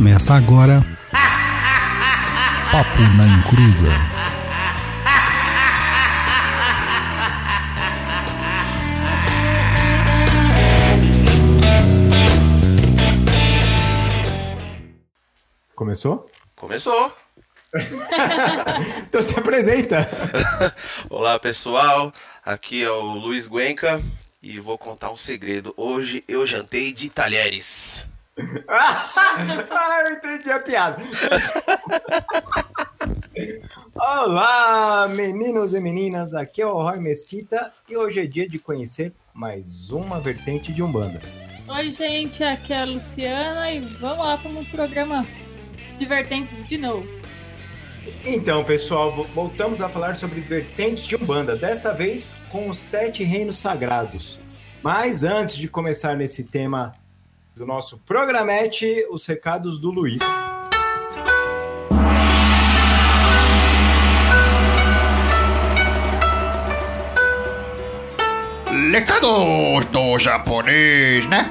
Começa agora. Papo na Encruza. Começou? Começou! então se apresenta! Olá pessoal, aqui é o Luiz Guenca e vou contar um segredo. Hoje eu jantei de talheres. ah, eu entendi a piada. Olá, meninos e meninas, aqui é o Roy Mesquita e hoje é dia de conhecer mais uma vertente de Umbanda. Oi, gente, aqui é a Luciana e vamos lá para um programa de vertentes de novo. Então, pessoal, voltamos a falar sobre vertentes de Umbanda, dessa vez com os sete reinos sagrados. Mas antes de começar nesse tema do nosso programete, os recados do Luiz. Recados do japonês, né?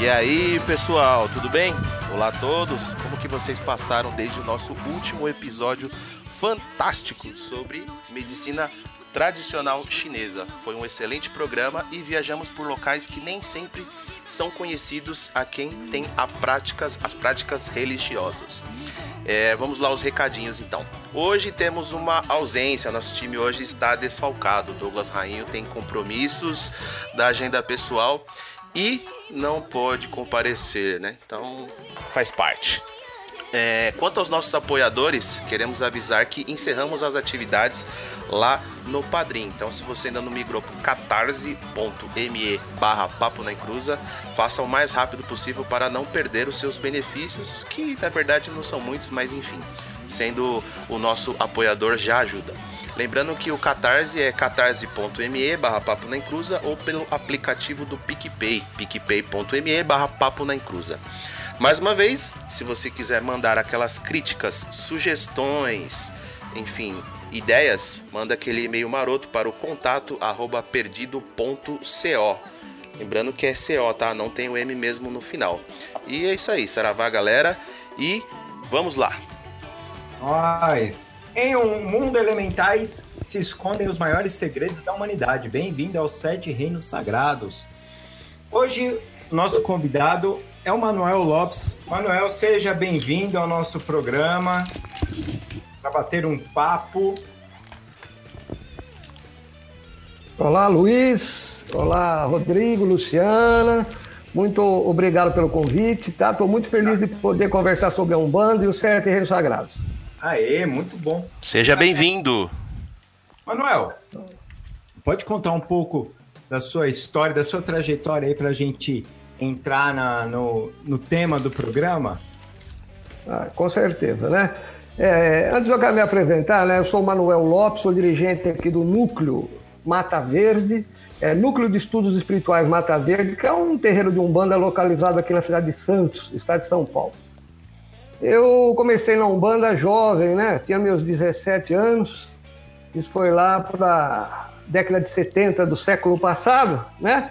E aí, pessoal, tudo bem? Olá a todos. Como que vocês passaram desde o nosso último episódio fantástico sobre medicina tradicional chinesa? Foi um excelente programa e viajamos por locais que nem sempre são conhecidos a quem tem a práticas, as práticas religiosas. É, vamos lá os recadinhos então. Hoje temos uma ausência, nosso time hoje está desfalcado. Douglas Rainho tem compromissos da agenda pessoal e não pode comparecer, né? Então faz parte. É, quanto aos nossos apoiadores, queremos avisar que encerramos as atividades lá no Padrim. Então, se você ainda não migrou para catarse.me barra Papo na Encruza, faça o mais rápido possível para não perder os seus benefícios, que na verdade não são muitos, mas enfim, sendo o nosso apoiador já ajuda. Lembrando que o Catarse é catarse.me barra Papo na Encruza ou pelo aplicativo do PicPay, picpay.me barra Papo na Encruza. Mais uma vez, se você quiser mandar aquelas críticas, sugestões, enfim, ideias, manda aquele e-mail maroto para o contato arroba perdido.co. Lembrando que é CO, tá? Não tem o M mesmo no final. E é isso aí, saravá galera. E vamos lá. Nós. Em um mundo elementais se escondem os maiores segredos da humanidade. Bem-vindo aos Sete Reinos Sagrados. Hoje, nosso convidado é o Manuel Lopes. Manuel, seja bem-vindo ao nosso programa para bater um papo. Olá, Luiz. Olá, Rodrigo, Luciana. Muito obrigado pelo convite, tá? Estou muito feliz de poder conversar sobre a Umbanda e os Sete Reinos Sagrados. Aê, muito bom. Seja bem-vindo. Manuel, pode contar um pouco da sua história, da sua trajetória aí para a gente entrar na, no, no tema do programa? Ah, com certeza, né? É, antes de eu me apresentar, né, eu sou Manuel Lopes, sou dirigente aqui do Núcleo Mata Verde, é, Núcleo de Estudos Espirituais Mata Verde, que é um terreiro de Umbanda localizado aqui na cidade de Santos, estado de São Paulo. Eu comecei na Umbanda jovem, né? Tinha meus 17 anos. Isso foi lá para década de 70 do século passado, né?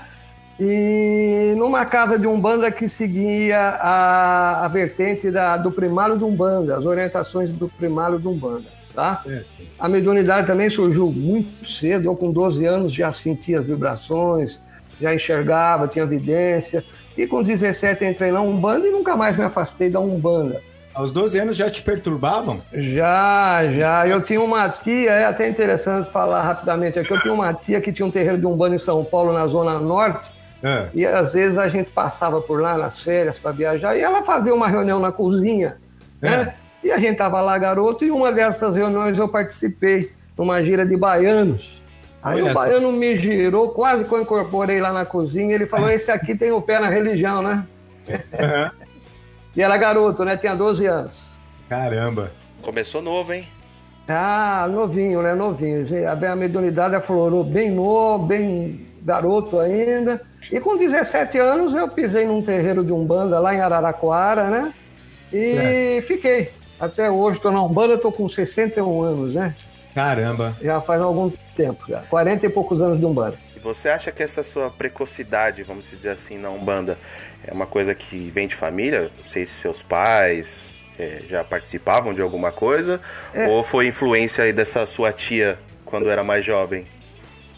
E numa casa de Umbanda que seguia a, a vertente da, do primário de Umbanda, as orientações do primário de Umbanda, tá? É. A mediunidade também surgiu muito cedo, eu com 12 anos já sentia as vibrações, já enxergava, tinha evidência. E com 17 entrei na Umbanda e nunca mais me afastei da Umbanda. Aos 12 anos já te perturbavam? Já, já. Eu tinha uma tia, é até interessante falar rapidamente aqui. Eu tinha uma tia que tinha um terreiro de Umbanda em São Paulo, na Zona Norte. É. E às vezes a gente passava por lá nas férias para viajar e ela fazia uma reunião na cozinha, é. né? E a gente tava lá, garoto, e uma dessas reuniões eu participei, numa gira de baianos. Aí Olha o baiano essa. me girou, quase que eu incorporei lá na cozinha. Ele falou: Esse aqui tem o pé na religião, né? Uhum. e era garoto, né? Tinha 12 anos. Caramba. Começou novo, hein? Ah, novinho, né? Novinho. A mediunidade aflorou bem novo, bem garoto ainda. E com 17 anos eu pisei num terreiro de Umbanda lá em Araraquara, né? E certo. fiquei. Até hoje estou na Umbanda, estou com 61 anos, né? Caramba. Já faz algum tempo, já. 40 e poucos anos de Umbanda. E você acha que essa sua precocidade, vamos dizer assim, na Umbanda, é uma coisa que vem de família? Não sei se seus pais é, já participavam de alguma coisa, ou foi influência aí dessa sua tia quando era mais jovem?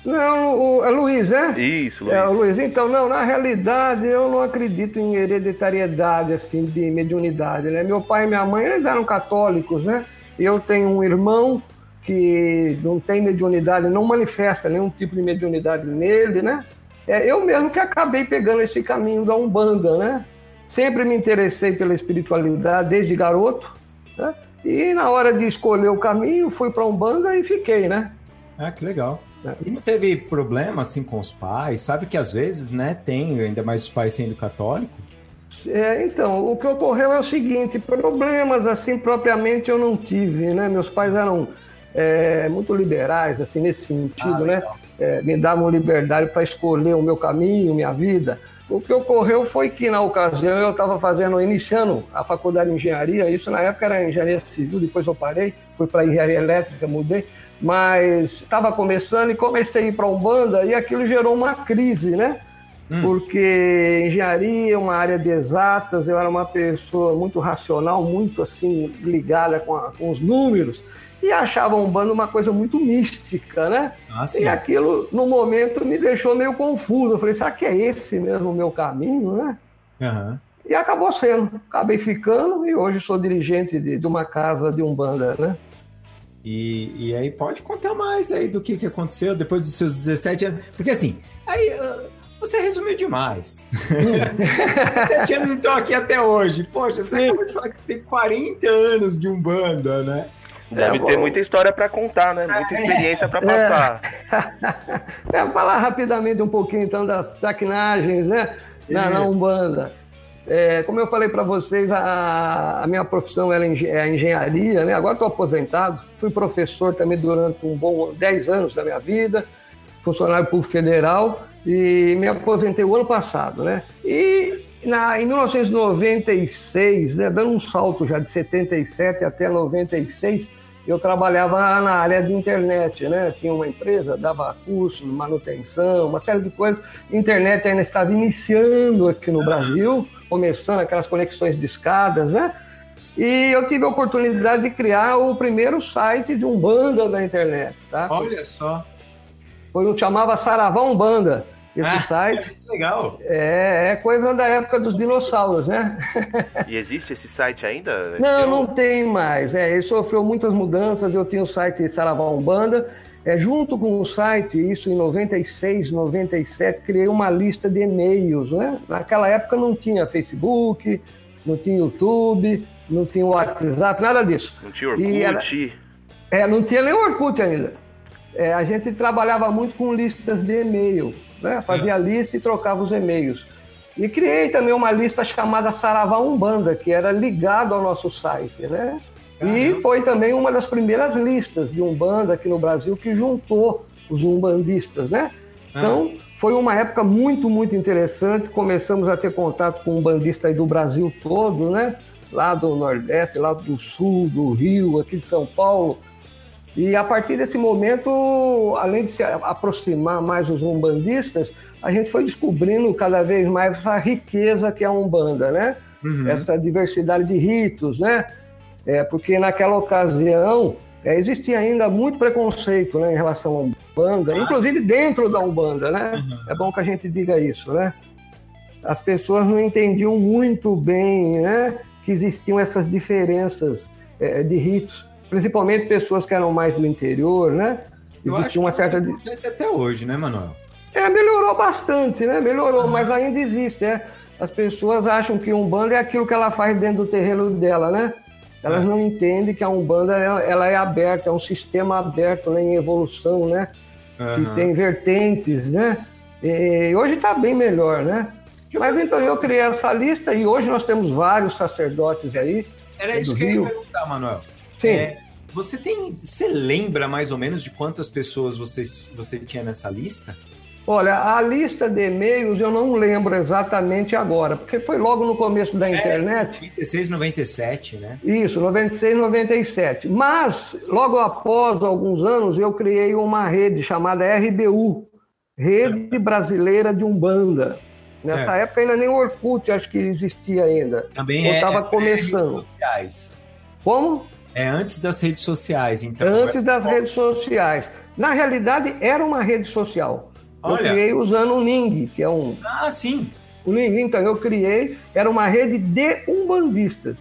Não, o, é Luiz, né? Isso, Luiz. É, Luiz, então, não, na realidade eu não acredito em hereditariedade, assim, de mediunidade, né? Meu pai e minha mãe, eles eram católicos, né? Eu tenho um irmão que não tem mediunidade, não manifesta nenhum tipo de mediunidade nele, né? É, eu mesmo que acabei pegando esse caminho da Umbanda, né? Sempre me interessei pela espiritualidade desde garoto, né? E na hora de escolher o caminho, fui para Umbanda e fiquei, né? Ah, que legal. E não teve problema assim com os pais? Sabe que às vezes, né, tem, ainda mais os pais sendo católicos. É, então, o que ocorreu é o seguinte, problemas assim propriamente eu não tive, né? Meus pais eram é, muito liberais, assim, nesse sentido, Ah, né? É, me davam liberdade para escolher o meu caminho, minha vida. O que ocorreu foi que, na ocasião, eu estava fazendo, iniciando a faculdade de engenharia, isso na época era engenharia civil, depois eu parei, fui para engenharia elétrica, mudei, mas estava começando e comecei a ir para Umbanda e aquilo gerou uma crise, né? Porque engenharia é uma área de exatas, eu era uma pessoa muito racional, muito assim, ligada com, a- com os números, e achava Umbanda uma coisa muito mística, né? Ah. E aquilo, no momento, me deixou meio confuso. Eu falei, será que é esse mesmo o meu caminho, né? Aham. E acabou sendo. Acabei ficando e hoje sou dirigente de, de uma casa de Umbanda, né? E, e aí pode contar mais aí do que, que aconteceu depois dos seus 17 anos. Porque assim, aí ah, você resumiu demais. 17 anos então aqui até hoje. Poxa, você acabou de falar que tem 40 anos de Umbanda, né? Deve É, ter bom. muita história pra contar, né? Muita experiência pra passar. É, falar rapidamente um pouquinho então das traquinagens, né? Na, na Umbanda. É, como eu falei para vocês, a, a minha profissão era engen- é engenharia, né? Agora estou aposentado, fui professor também durante um bom 10 anos da minha vida, funcionário público federal e me aposentei o ano passado, né? E na, em 1996, né, dando um salto já de 77 até 96, eu trabalhava na área de internet, né? Tinha uma empresa, dava cursos, manutenção, uma série de coisas. Internet ainda estava iniciando aqui no Brasil, começando aquelas conexões de escadas, né? E eu tive a oportunidade de criar o primeiro site de Umbanda da internet, tá? Olha só. Foi um chamava Saravá Umbanda, esse Ah. site. Que legal. É, é coisa da época dos dinossauros, né? E existe esse site ainda? É Não, seu? não tem mais. É, ele sofreu muitas mudanças. Eu tinha o site Saravá Umbanda. É, junto com o site, isso em 96, 97, criei uma lista de e-mails. Né? Naquela época não tinha Facebook, não tinha YouTube, não tinha WhatsApp, nada disso. Não tinha E era- Orkut? É, não tinha nem Orkut ainda. É, a gente trabalhava muito com listas de e-mail, né? Fazia lista e trocava os e-mails. E criei também uma lista chamada Saravá Umbanda, que era ligado ao nosso site, né? E foi também uma das primeiras listas de Umbanda aqui no Brasil que juntou os umbandistas, né? Então, foi uma época muito, muito interessante. Começamos a ter contato com umbandistas aí do Brasil todo, né? Lá do Nordeste, lá do Sul, do Rio, aqui de São Paulo. E a partir desse momento, além de se aproximar mais os umbandistas, a gente foi descobrindo cada vez mais essa riqueza que é a Umbanda, né? Essa diversidade de ritos, né? É, porque naquela ocasião é, existia ainda muito preconceito né, em relação à Umbanda, inclusive dentro da Umbanda, né? É bom que a gente diga isso, né? As pessoas não entendiam muito bem né, que existiam essas diferenças é, de ritos, principalmente pessoas que eram mais do interior, né? Eu Existia uma certa. até hoje, né, Manuel? é, melhorou bastante, né? Melhorou, mas ainda existe, é. As pessoas acham que Umbanda é aquilo que ela faz dentro do terreno dela, né? Elas não entendem que a Umbanda ela é aberta, é um sistema aberto né, em evolução, né? Que tem vertentes, né? E hoje está bem melhor, né? Mas então eu criei essa lista e hoje nós temos vários sacerdotes aí. Era É isso que eu ia Rio. perguntar, Manuel. Sim. É, você tem. Você lembra mais ou menos de quantas pessoas você, você tinha nessa lista? Olha, a lista de e-mails eu não lembro exatamente agora, porque foi logo no começo da internet. É, 96, 97, né? Isso, 96, 97. Mas, logo após alguns anos, eu criei uma rede chamada RBU Rede Brasileira de Umbanda. Nessa É. época ainda nem o Orkut acho que existia ainda. Também Eu é. estava é começando. redes sociais. Como? É antes das redes sociais, então. Antes das redes sociais. Na realidade, era uma rede social. Eu Olha. criei usando o Ning, que é um. Ah, sim. O Ning, então, eu criei, era uma rede de umbandistas.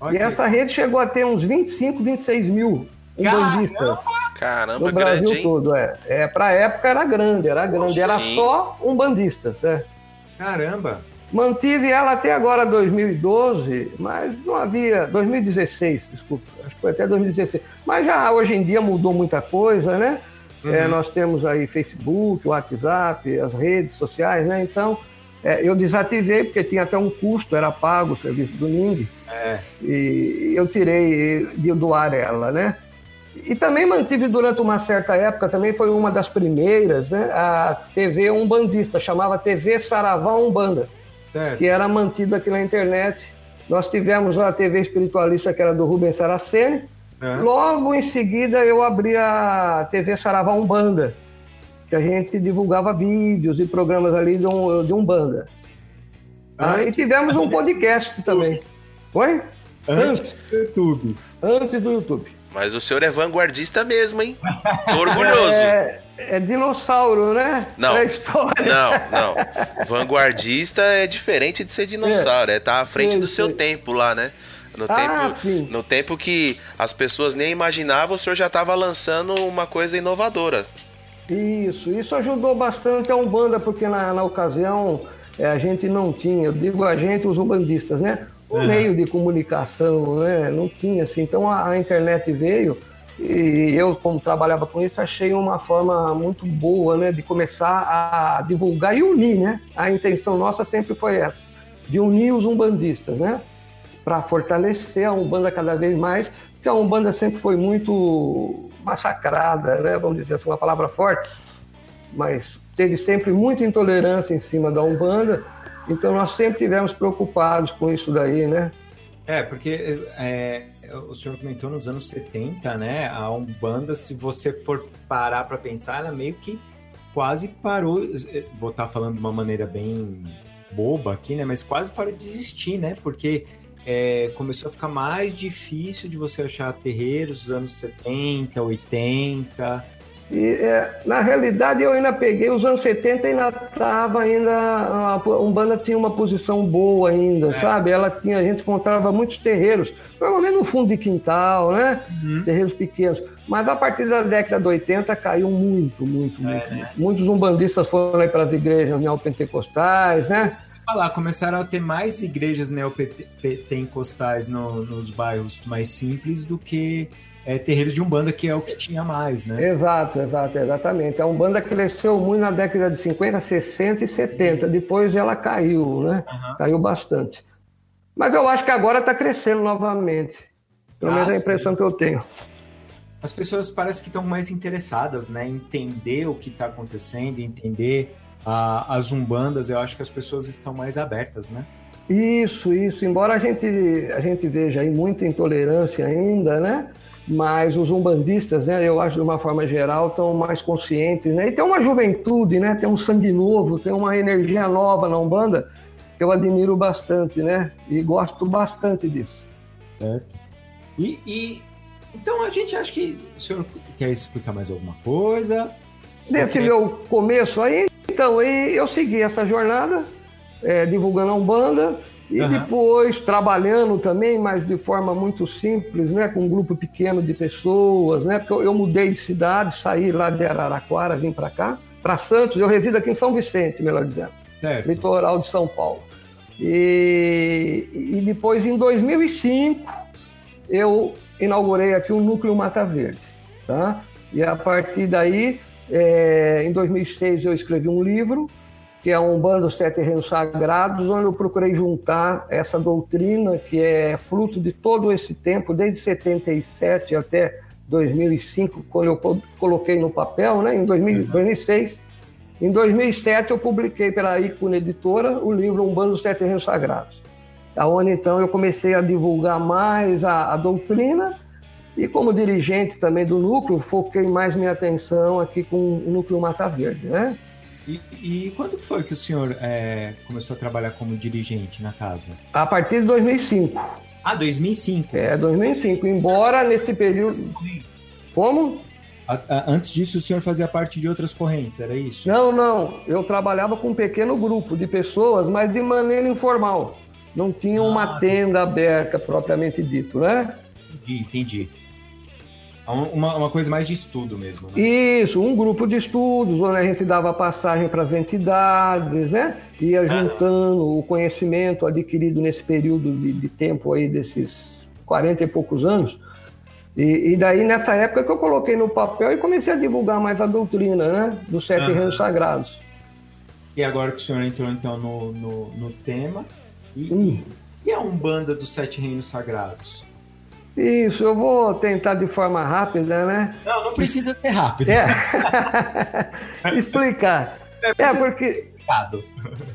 Olha E essa rede chegou a ter uns 25, 26 mil umbandistas Caramba, no Brasil grande, todo. É. É, Para a época era grande, era grande. Era Sim. só umbandistas. É. Caramba. Mantive ela até agora 2012, mas não havia. 2016, desculpa, acho que foi até 2016. Mas já hoje em dia mudou muita coisa, né? É, nós temos aí Facebook, WhatsApp, as redes sociais, né? Então, é, eu desativei porque tinha até um custo, era pago o serviço do Ning. É. E eu tirei de do ar ela, né? E também mantive durante uma certa época, também foi uma das primeiras, né? A TV Umbandista, chamava TV Saravá Umbanda Certo. que era mantido aqui na internet. Nós tivemos a TV espiritualista, que era do Rubens Saraceni. É. Logo em seguida, eu abri a TV Saravá Umbanda, que a gente divulgava vídeos e programas ali de, um, de Umbanda. Ah, e tivemos um podcast também. Oi? Antes do YouTube. Antes do YouTube. Mas o senhor é vanguardista mesmo, hein? Tô orgulhoso. É, é dinossauro, né? Não. É. Não, não. Vanguardista é diferente de ser dinossauro. É estar à frente Sim, do seu sim. tempo lá, né? No Ah, tempo, sim. no tempo que as pessoas nem imaginavam, o senhor já estava lançando uma coisa inovadora. Isso, isso ajudou bastante a Umbanda, porque na, na ocasião eh, a gente não tinha, eu digo a gente, os umbandistas, né? Um meio de comunicação, né? Não tinha assim. Então a, a internet veio e eu, como trabalhava com isso, achei uma forma muito boa, né? De começar a divulgar e unir, né? A intenção nossa sempre foi essa, de unir os umbandistas, né? Para fortalecer a Umbanda cada vez mais, porque a Umbanda sempre foi muito massacrada, né? Vamos dizer assim, uma palavra forte, mas teve sempre muita intolerância em cima da Umbanda, então nós sempre tivemos preocupados com isso daí, né? É, porque é, o senhor comentou nos anos 70, né? A Umbanda, se você for parar para pensar, ela meio que quase parou. Vou estar falando de uma maneira bem boba aqui, né? Mas quase parou de existir, né? Porque é, começou a ficar mais difícil de você achar terreiros dos anos 70, 80. E, é, na realidade, eu ainda peguei os anos 70 ainda estava ainda a Umbanda tinha uma posição boa ainda, sabe? Ela tinha a gente encontrava muitos terreiros, provavelmente no fundo de quintal, né? Terreiros pequenos. Mas a partir da década de 80 caiu muito, muito, muito. muito. Muitos umbandistas foram aí para as igrejas neopentecostais, né? Falar, começaram a ter mais igrejas neopentecostais no, nos bairros mais simples do que é, terreiros de Umbanda, que é o que tinha mais, né? Exato, exato, exatamente. A Umbanda cresceu muito na década de 50, 60 e 70. Depois ela caiu, né? Aham. Caiu bastante. Mas eu acho que agora está crescendo novamente. Pelo Ah, menos é a sim. impressão que eu tenho. As pessoas parecem que estão mais interessadas, né? Em entender o que está acontecendo, entender as umbandas. Eu acho que as pessoas estão mais abertas, né? Isso, isso. Embora a gente, a gente veja aí muita intolerância ainda, né? Mas os umbandistas, né, eu acho de uma forma geral, estão mais conscientes, né? E tem uma juventude, né? Tem um sangue novo, tem uma energia nova na Umbanda que eu admiro bastante, né? E gosto bastante disso. E, e- então a gente acha que o senhor quer explicar mais alguma coisa? Desse meu começo aí, então, aí eu segui essa jornada, é, divulgando a Umbanda, e Aham. depois trabalhando também, mas de forma muito simples, né, com um grupo pequeno de pessoas, né, porque eu, eu mudei de cidade, saí lá de Araraquara, vim para cá, para Santos, eu resido aqui em São Vicente, melhor dizendo, Certo. litoral de São Paulo. E, e depois, em 2005, eu inaugurei aqui o Núcleo Mata Verde, tá? E a partir daí, é, em 2006, eu escrevi um livro, que é um bando dos sete reinos sagrados, onde eu procurei juntar essa doutrina que é fruto de todo esse tempo, desde 77 até 2005, quando eu co- coloquei no papel, né? Em 2000, 2006, Em 2007 eu publiquei pela Icuna Editora o livro Umbanda dos Sete Reinos Sagrados. Aonde então eu comecei a divulgar mais a, a doutrina e como dirigente também do núcleo, foquei mais minha atenção aqui com o núcleo Mata Verde, né? E, e quando foi que o senhor é, começou a trabalhar como dirigente na casa? A partir de 2005. Ah, 2005. É, 2005. Embora nesse período. Como? A- a- Antes disso, o senhor fazia parte de outras correntes, era isso? Não, não. Eu trabalhava com um pequeno grupo de pessoas, mas de maneira informal. Não tinha uma Ah, tenda aberta propriamente dito, né? Entendi, entendi. É um- Uma, uma coisa mais de estudo mesmo, né? Isso, um grupo de estudos, onde a gente dava passagem para as entidades, né? Ia juntando o conhecimento adquirido nesse período de, de tempo aí, desses 40 e poucos anos. E, e daí, nessa época que eu coloquei no papel e comecei a divulgar mais a doutrina, né? Dos sete Aham. reinos sagrados. E agora que o senhor entrou então no, no, no tema, e, Hum. e a Umbanda dos Sete Reinos Sagrados? Isso, eu vou tentar de forma rápida, né? Não, não precisa ser rápido. É. Explicar. É porque, Complicado.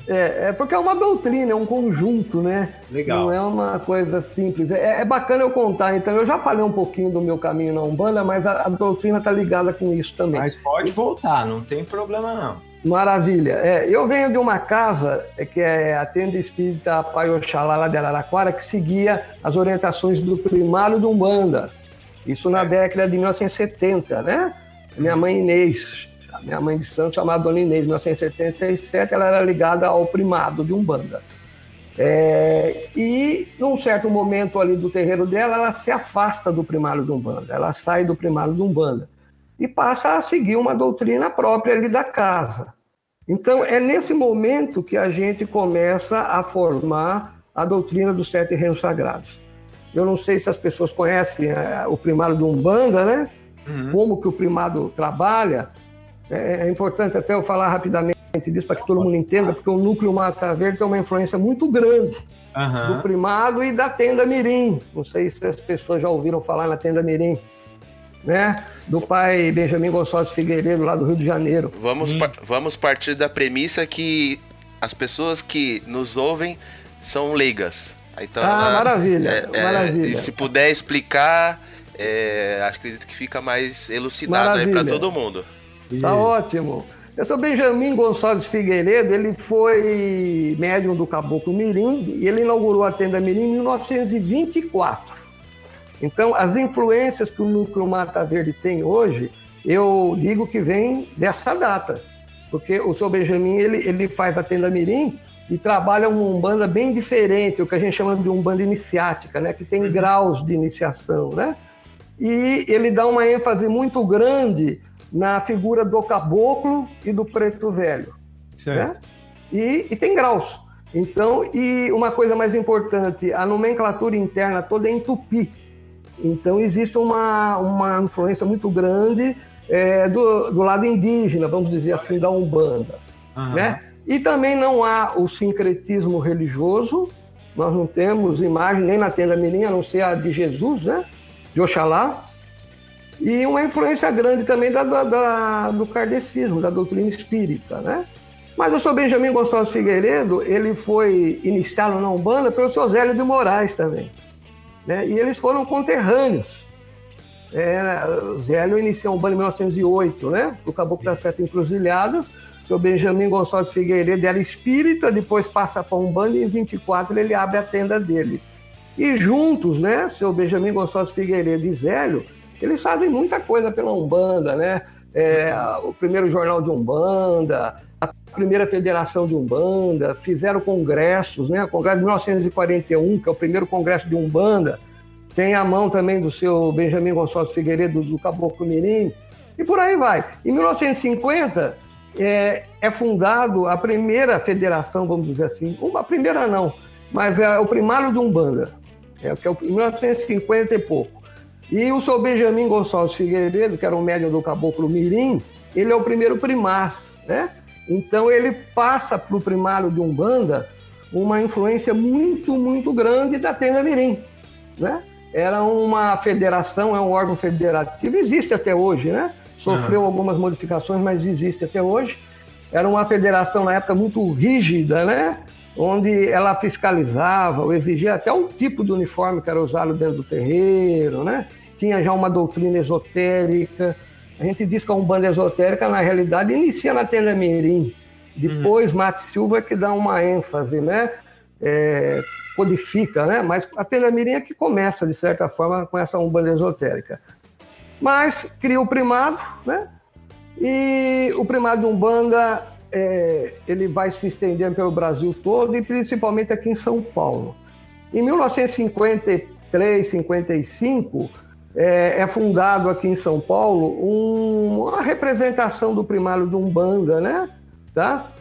é, é porque é uma doutrina, é um conjunto, né? Legal. Não é uma coisa simples. É, é bacana eu contar, então. Eu já falei um pouquinho do meu caminho na Umbanda, mas a, a doutrina está ligada com isso também. Mas pode voltar, não tem problema não. Maravilha. É, eu venho de uma casa que é a tenda espírita Pai Oxalá lá de Araraquara, que seguia as orientações do primário do Umbanda. Isso na década de 1970, né? Minha mãe Inês, minha mãe de santo, chamada Dona Inês, em 1977, ela era ligada ao primado de Umbanda. É, e num certo momento ali do terreiro dela, ela se afasta do primário de Umbanda, ela sai do primário de Umbanda e passa a seguir uma doutrina própria ali da casa. Então, é nesse momento que a gente começa a formar a doutrina dos sete reinos sagrados. Eu não sei se as pessoas conhecem eh, o primário do Umbanda, né? Como que o primado trabalha. É, é importante até eu falar rapidamente disso para que todo mundo entenda, porque o núcleo Mata Verde tem uma influência muito grande do Aham. primado e da tenda Mirim. Não sei se as pessoas já ouviram falar na tenda Mirim, né? Do pai Benjamin Gonçalves Figueiredo, lá do Rio de Janeiro. Vamos, par- vamos partir da premissa que as pessoas que nos ouvem são leigas. Então, Ah, maravilha, é- é, maravilha. E se puder explicar, é, acredito que fica mais elucidado aí para todo mundo. Tá ótimo. Eu sou Benjamin Gonçalves Figueiredo, ele foi médium do Caboclo Mirim e ele inaugurou a tenda Mirim em 1924. Então, as influências que o Núcleo Mata Verde tem hoje, eu digo que vem dessa data. Porque o seu Benjamin, ele, ele faz a tenda Mirim e trabalha uma Umbanda bem diferente, o que a gente chama de Umbanda iniciática, né? que tem graus de iniciação, né? E ele dá uma ênfase muito grande na figura do caboclo e do preto velho. Certo. Né? E, e tem graus. Então, e uma coisa mais importante, a nomenclatura interna toda é em tupi. Então, existe uma, uma influência muito grande é, do, do lado indígena, vamos dizer assim, da Umbanda. Né? E também não há o sincretismo religioso, nós não temos imagem nem na tenda mirim, a não ser a de Jesus, né? de Oxalá, e uma influência grande também da, da- da- do kardecismo, da doutrina espírita. Né? Mas o senhor Benjamin Gonçalves Figueiredo, ele foi iniciado na Umbanda pelo senhor Zélio de Moraes também. Né? E eles foram conterrâneos. É, o Zélio iniciou a Umbanda em 1908, né? O Caboclo das Sete Encruzilhadas. O senhor Benjamin Gonçalves Figueiredo era espírita, depois passa para a Umbanda e em 24 ele abre a tenda dele. E juntos, né, seu Benjamin Gonçalves Figueiredo e Zélio, eles fazem muita coisa pela Umbanda, né? É, o primeiro jornal de Umbanda, primeira federação de Umbanda, fizeram congressos, né? O congresso de 1941, que é o primeiro congresso de Umbanda, tem a mão também do seu Benjamin Gonçalves Figueiredo, do Caboclo Mirim, e por aí vai. Em 1950, é, é fundado a primeira federação, vamos dizer assim, uma primeira não, mas é o primário de Umbanda, é, que é o 1950 e pouco. E o seu Benjamin Gonçalves Figueiredo, que era um médium do Caboclo Mirim, ele é o primeiro primaz, né? Então ele passa para o primário de Umbanda uma influência muito, muito grande da Tenda Mirim, né? Era uma federação, é um órgão federativo, existe até hoje, né? Sofreu algumas modificações, mas existe até hoje. era uma federação na época muito rígida, né? Onde ela fiscalizava, ou exigia até o tipo de uniforme que era usado dentro do terreiro, né? Tinha já uma doutrina esotérica. A gente diz que a Umbanda esotérica, na realidade, inicia na Tenda Mirim. Depois, uhum. Mate Silva é que dá uma ênfase, né? É, codifica, né? Mas a Tenda Mirim é que começa, de certa forma, com essa Umbanda esotérica. Mas cria o primado, né? E o primado de Umbanda é, ele vai se estendendo pelo Brasil todo e principalmente aqui em São Paulo. Em 1953, 55, é, é fundado aqui em São Paulo um, uma representação do primário de Umbanda, né? Tá?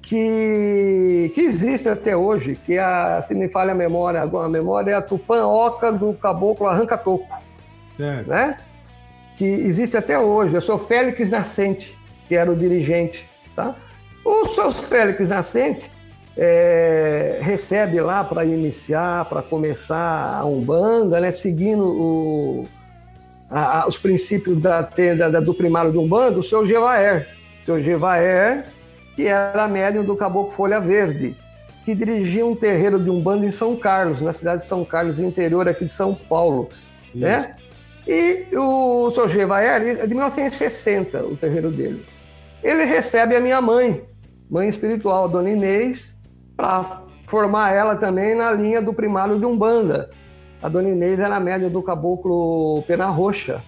Que, que existe até hoje, que a, se me falha a memória, a memória é a Tupã Oca do Caboclo Arranca Toco. É. Né? que existe até hoje. Eu sou Félix Nascente, que era o dirigente. Tá? O seu Félix Nascente é, recebe lá para iniciar, para começar a Umbanda, né, seguindo o, a, a, os princípios da tenda da, do primário de Umbanda, o seu Gevaer. O seu Gevaer, que era médium do Caboclo Folha Verde, que dirigia um terreiro de Umbanda em São Carlos, na cidade de São Carlos, interior aqui de São Paulo. Né? E o Sr. Gevaer é de 1960, o terreiro dele. Ele recebe a minha mãe, mãe espiritual, a Dona Inês, para formar ela também na linha do primário de Umbanda. A Dona Inês era a média do caboclo Pena Roxa,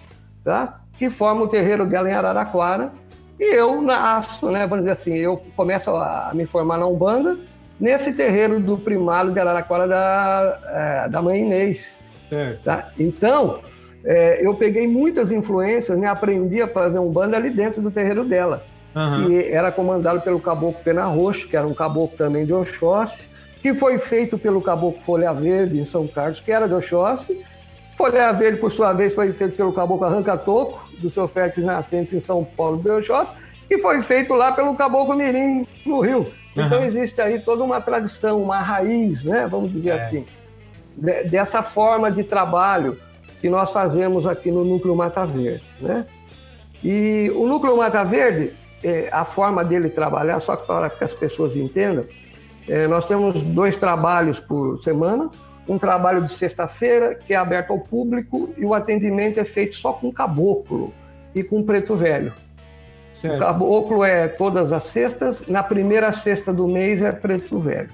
tá? que forma o terreiro dela em Araraquara. E eu nasço, né? Vamos dizer assim, eu começo a me formar na Umbanda nesse terreiro do primário de Araraquara da, é, da mãe Inês. Certo. Tá? Então, é, eu peguei muitas influências, né? aprendi a fazer um bando ali dentro do terreiro dela. Uhum. Que era comandado pelo caboclo Pena Roxo, que era um caboclo também de Oxóssi, que foi feito pelo caboclo Folha Verde em São Carlos, que era de Oxóssi. Folha Verde, por sua vez, foi feito pelo caboclo Arranca Toco, do seu Félix Nascente em São Paulo de Oxóssi, que foi feito lá pelo caboclo Mirim, no Rio. Então uhum. existe aí toda uma tradição, uma raiz, né? vamos dizer é. assim, dessa forma de trabalho que nós fazemos aqui no Núcleo Mata Verde. Né? E o Núcleo Mata Verde, é, a forma dele trabalhar, só para que as pessoas entendam, é, nós temos dois trabalhos por semana. Um trabalho de sexta-feira, que é aberto ao público, e o atendimento é feito só com caboclo e com preto velho. Certo. O caboclo é todas as sextas, na primeira sexta do mês é preto velho.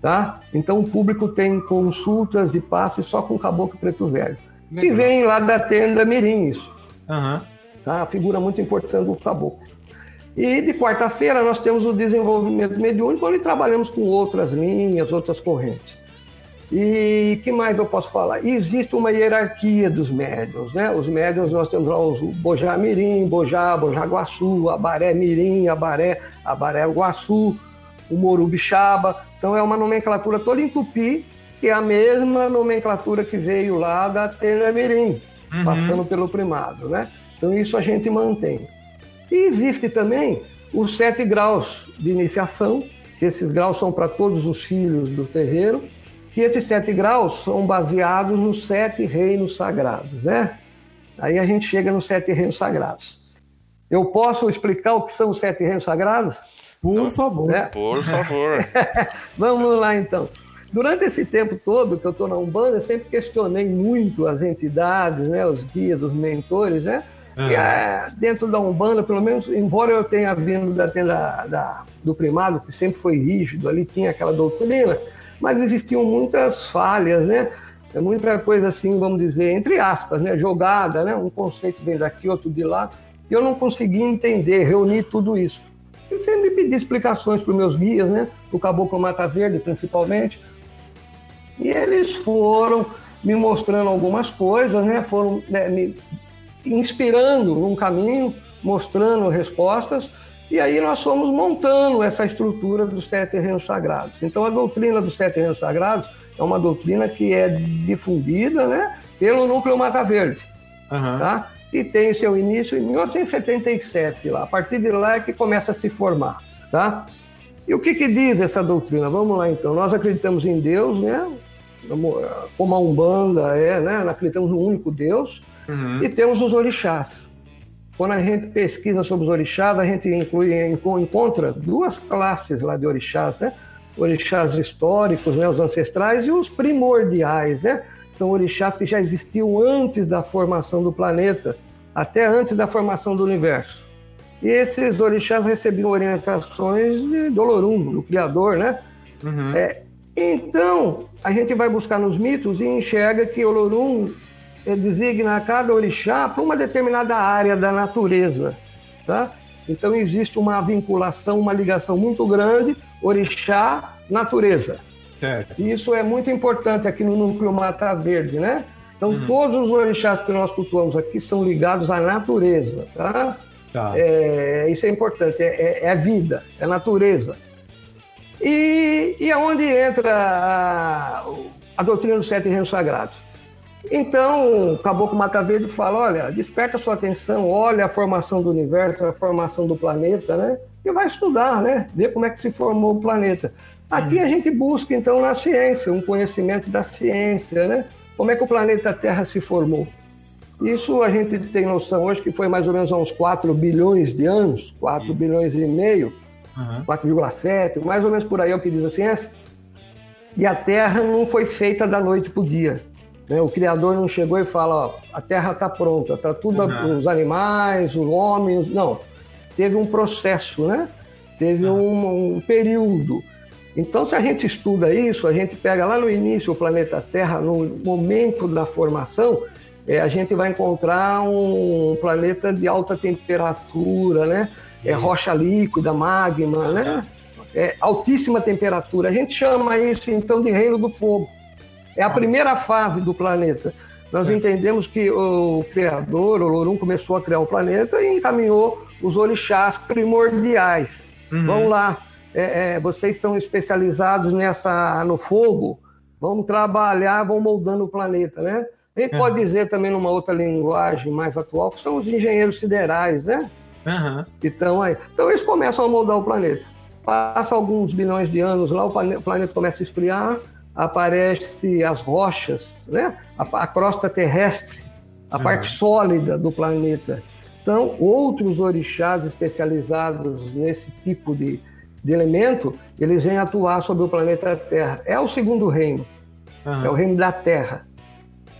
Tá? Então o público tem consultas e passes só com caboclo e preto velho. Legal. E vem lá da tenda Mirim, isso. Uhum. Tá? A figura muito importante do caboclo. E de quarta-feira nós temos o desenvolvimento mediúnico, onde trabalhamos com outras linhas, outras correntes. E que mais eu posso falar? Existe uma hierarquia dos médiums, né? Os médiums nós temos lá os Bojá Mirim, Bojá, Bojá Guaçu, Abaré Mirim, Abaré, Abaré Guaçu, o Morubixaba. Então é uma nomenclatura toda em tupi que é a mesma nomenclatura que veio lá da Mirim, uhum. passando pelo primado, né? Então isso a gente mantém. E existe também os sete graus de iniciação, que esses graus são para todos os filhos do terreiro, e esses sete graus são baseados nos sete reinos sagrados, né? Aí a gente chega nos sete reinos sagrados. Eu posso explicar o que são os sete reinos sagrados? Por favor. É? Por favor. Vamos lá então. Durante esse tempo todo que eu estou na Umbanda, eu sempre questionei muito as entidades, né, os guias, os mentores, né? E, é, dentro da Umbanda, pelo menos, embora eu tenha vindo da tenda da, do primado, que sempre foi rígido, ali tinha aquela doutrina, mas existiam muitas falhas, né? É muita coisa assim, vamos dizer, entre aspas, né? Jogada, né? Um conceito vem daqui, outro de lá. E eu não conseguia entender, reunir tudo isso. Eu sempre pedi explicações para os meus guias, né? O Caboclo Mata Verde, principalmente, e eles foram me mostrando algumas coisas, né? foram né, me inspirando num caminho, mostrando respostas, e aí nós fomos montando essa estrutura dos sete terrenos sagrados. Então a doutrina dos sete terrenos sagrados é uma doutrina que é difundida né, pelo Núcleo Mata Verde. Uhum. Tá? E tem seu início em 1977, lá. a partir de lá é que começa a se formar. Tá? E o que, que diz essa doutrina? Vamos lá então. Nós acreditamos em Deus, né? como a Umbanda é, né? Nós acreditamos no único Deus uhum. e temos os orixás. quando a gente pesquisa sobre os orixás, a gente inclui, encontra duas classes lá de orixás, né? Orixás históricos, né, os ancestrais, e os primordiais, né? São orixás que já existiam antes da formação do planeta, até antes da formação do universo. E esses orixás recebiam orientações de Dolorum, do Criador, né? Uhum. É, então, a gente vai buscar nos mitos e enxerga que Olorum designa cada orixá para uma determinada área da natureza, tá? Então existe uma vinculação, uma ligação muito grande orixá-natureza. Certo. E isso é muito importante aqui no núcleo Mata Verde, né? Então todos os orixás que nós cultuamos aqui são ligados à natureza, tá? Tá. É, isso é importante, é, é, é vida, é natureza. E, e aonde entra a, a doutrina dos sete reinos sagrados? Então, o Caboclo Mata Verde fala, olha, desperta sua atenção, olha a formação do universo, a formação do planeta, né? E vai estudar, né? Ver como é que se formou o planeta. Aqui a gente busca, então, na ciência, um conhecimento da ciência, né? Como é que o planeta Terra se formou? Isso a gente tem noção hoje que foi mais ou menos há uns 4 bilhões de anos, 4 bilhões e meio, Uhum. 4,7, mais ou menos por aí é o que diz a ciência. E a Terra não foi feita da noite para o dia. Né? O Criador não chegou e fala, ó, a Terra está pronta, está tudo, Uhum. os animais, os homens, não. Teve um processo, né? Teve um, um período. Então, se a gente estuda isso, a gente pega lá no início o planeta Terra, no momento da formação, é, a gente vai encontrar um planeta de alta temperatura, né? É rocha líquida, magma, né? É altíssima temperatura. A gente chama isso então de reino do fogo. É a primeira fase do planeta. Nós entendemos que o Criador, o Lorum, começou a criar o planeta e encaminhou os orixás primordiais. Vamos lá, é, é, vocês são especializados nessa no fogo, vamos trabalhar, vão moldando o planeta, né? A gente pode dizer também numa outra linguagem mais atual que são os engenheiros siderais, né? Aham. que estão aí. Então eles começam a moldar o planeta. Passa alguns bilhões de anos lá, o planeta começa a esfriar, aparece as rochas, né? a, a crosta terrestre, a parte sólida do planeta. Então, outros orixás especializados nesse tipo de, de elemento, eles vêm atuar sobre o planeta Terra. É o segundo reino, Aham. é o reino da Terra.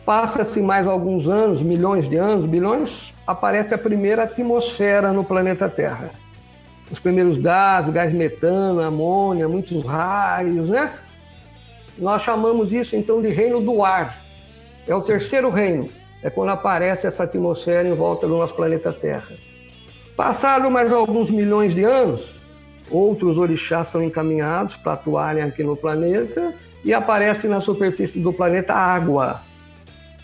Passa-se mais alguns anos, milhões de anos, bilhões, aparece a primeira atmosfera no planeta Terra. Os primeiros gases, gás metano, amônia, muitos raios, né? Nós chamamos isso então de reino do ar. É o terceiro reino. É quando aparece essa atmosfera em volta do nosso planeta Terra. Passado mais alguns milhões de anos, outros orixás são encaminhados para atuarem aqui no planeta e aparece na superfície do planeta água.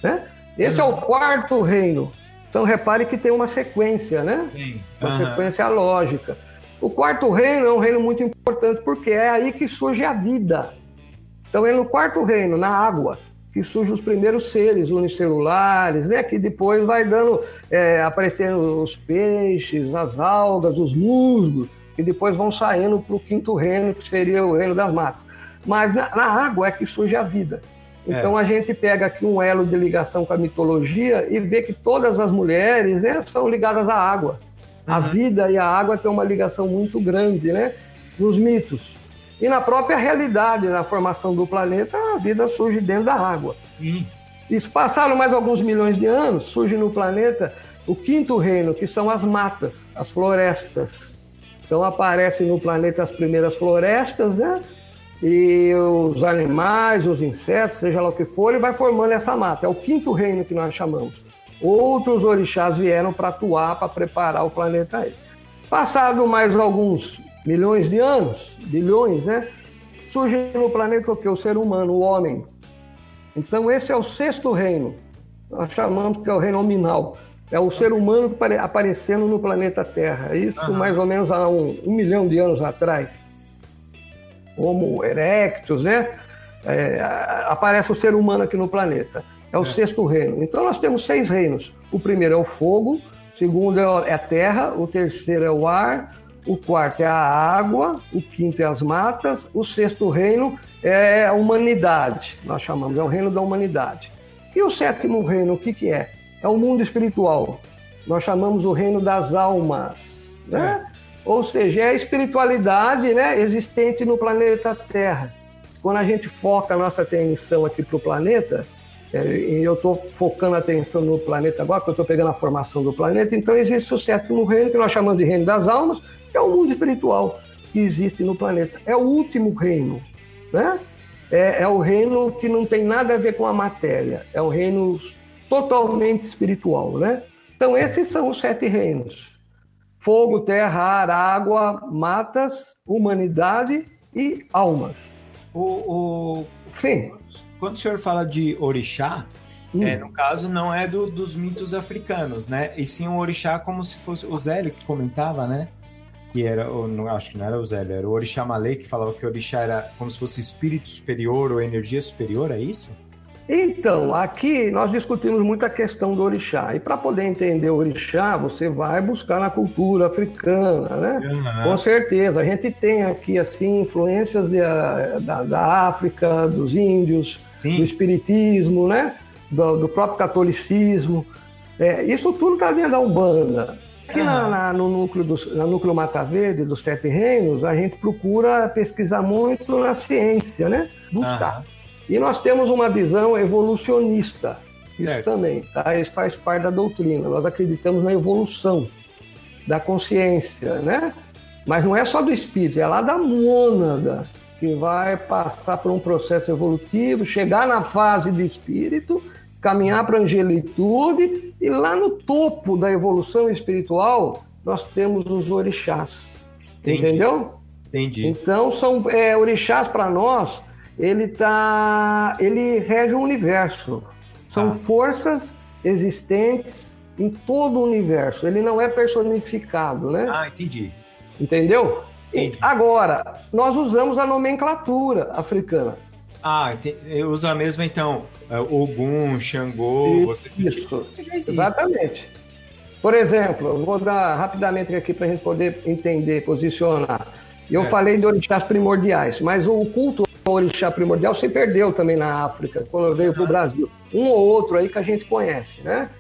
Né? Esse é o quarto reino. Então repare que tem uma sequência, né? Sim. Uma Aham. sequência lógica. O quarto reino é um reino muito importante porque é aí que surge a vida. Então é no quarto reino, na água, que surgem os primeiros seres unicelulares, né? Que depois vai dando, é, aparecendo os peixes, as algas, os musgos, que depois vão saindo para o quinto reino, que seria o reino das matas. Mas na, na água é que surge a vida. Então a gente pega aqui um elo de ligação com a mitologia e vê que todas as mulheres né, são ligadas à água. A vida e a água têm uma ligação muito grande, né? Nos mitos. E na própria realidade, na formação do planeta, a vida surge dentro da água. Sim. Isso passaram mais alguns milhões de anos, surge no planeta o quinto reino, que são as matas, as florestas. Então aparecem no planeta as primeiras florestas, né? E os animais, os insetos, seja lá o que for, e vai formando essa mata. É o quinto reino que nós chamamos. Outros orixás vieram para atuar, para preparar o planeta aí. Passado mais alguns milhões de anos, bilhões, né? Surge no planeta o que? O ser humano, o homem. Então esse é o sexto reino. Nós chamamos que é o reino nominal. É o ser humano apare- aparecendo no planeta Terra. Isso mais ou menos há um, um milhão de anos atrás. Homo erectus, né? É, aparece o ser humano aqui no planeta. É o sexto reino. Então nós temos seis reinos. O primeiro é o fogo, o segundo é é a terra, o terceiro é o ar, o quarto é a água, o quinto é as matas, o sexto reino é a humanidade, nós chamamos, é o reino da humanidade. E o sétimo reino, o que, que é? É o mundo espiritual. nós chamamos o reino das almas, né? Ou seja, é a espiritualidade né, existente no planeta Terra. Quando a gente foca a nossa atenção aqui para o planeta, é, e eu estou focando a atenção no planeta agora, porque eu estou pegando a formação do planeta, então existe o sétimo reino, que nós chamamos de reino das almas, é o mundo espiritual que existe no planeta. É o último reino, né? É, é o reino que não tem nada a ver com a matéria, é um reino totalmente espiritual, né? Então esses são os sete reinos fogo, terra, ar, água, matas, humanidade e almas. O, o... Sim. Quando o senhor fala de orixá, hum. é, no caso não é do, dos mitos africanos, né? E sim um orixá como se fosse o Zélio que comentava, né? Que era, ou, não, acho que não era o Zélio, era o orixá malê que falava que o orixá era como se fosse espírito superior ou energia superior, é isso? Então, aqui nós discutimos muito a questão do orixá. E para poder entender o orixá, você vai buscar na cultura africana, né? Uhum. Com certeza. A gente tem aqui, assim, influências de, da, da, África, dos índios, Sim. do espiritismo, né? Do, do próprio catolicismo. É, isso tudo está dentro da Umbanda. Aqui na, na, no núcleo do, na núcleo Mata Verde, dos Sete Reinos, a gente procura pesquisar muito na ciência, né? Buscar. E nós temos uma visão evolucionista. Isso certo. também, tá? Isso faz parte da doutrina. Nós acreditamos na evolução da consciência, né? Mas não é só do espírito, é lá da mônada que vai passar por um processo evolutivo, chegar na fase de espírito, caminhar para a angelitude e lá no topo da evolução espiritual nós temos os orixás. Entendi. Entendeu? Entendi. Então são é, orixás para nós ele tá, ele rege o universo. São ah. forças existentes em todo o universo. Ele não é personificado, né? Ah, entendi. Entendeu? Entendi. agora, nós usamos a nomenclatura africana. Ah, usa a mesma então. É, Ogum, Xangô, você... Isso, exatamente. Por exemplo, vou dar rapidamente aqui para a gente poder entender, posicionar. Eu é. falei de orixás primordiais, mas o culto orixá primordial se perdeu também na África, quando veio para o Brasil. Um ou outro aí que a gente conhece, né?